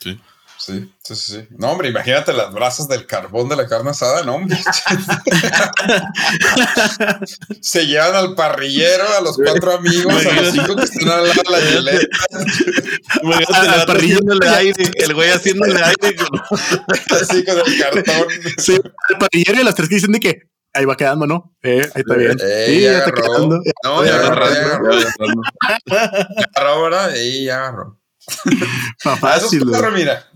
Sí. Sí, sí, sí. No, hombre, imagínate las brasas del carbón de la carne asada, no, hombre. (laughs) Se llevan al parrillero, a los cuatro amigos, a los cinco que están al lado de la. Imagínate al parrillero aire, el güey haciéndole aire. (laughs) Así con el cartón. Sí, el parrillero y las tres que dicen de que ahí va quedando, ¿no? Eh, ahí está bien. Eh, sí, ya, está quedando. No, ya agarró, ya agarró. Ya agarró, ¿verdad? Y ya agarró. (laughs) Fácil. Eso es mira.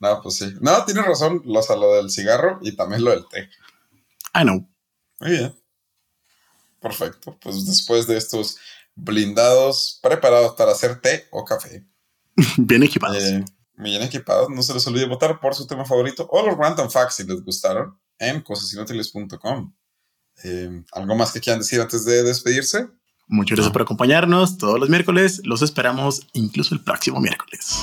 No, pues sí. No, tienes razón, o sea, lo del cigarro y también lo del té. I know. Muy bien. Perfecto. Pues después de estos blindados preparados para hacer té o café. (laughs) bien equipados. Eh, bien equipados. No se les olvide votar por su tema favorito o los random facts si les gustaron en cosasinútiles.com. Eh, ¿Algo más que quieran decir antes de despedirse? Muchas gracias por acompañarnos todos los miércoles. Los esperamos incluso el próximo miércoles.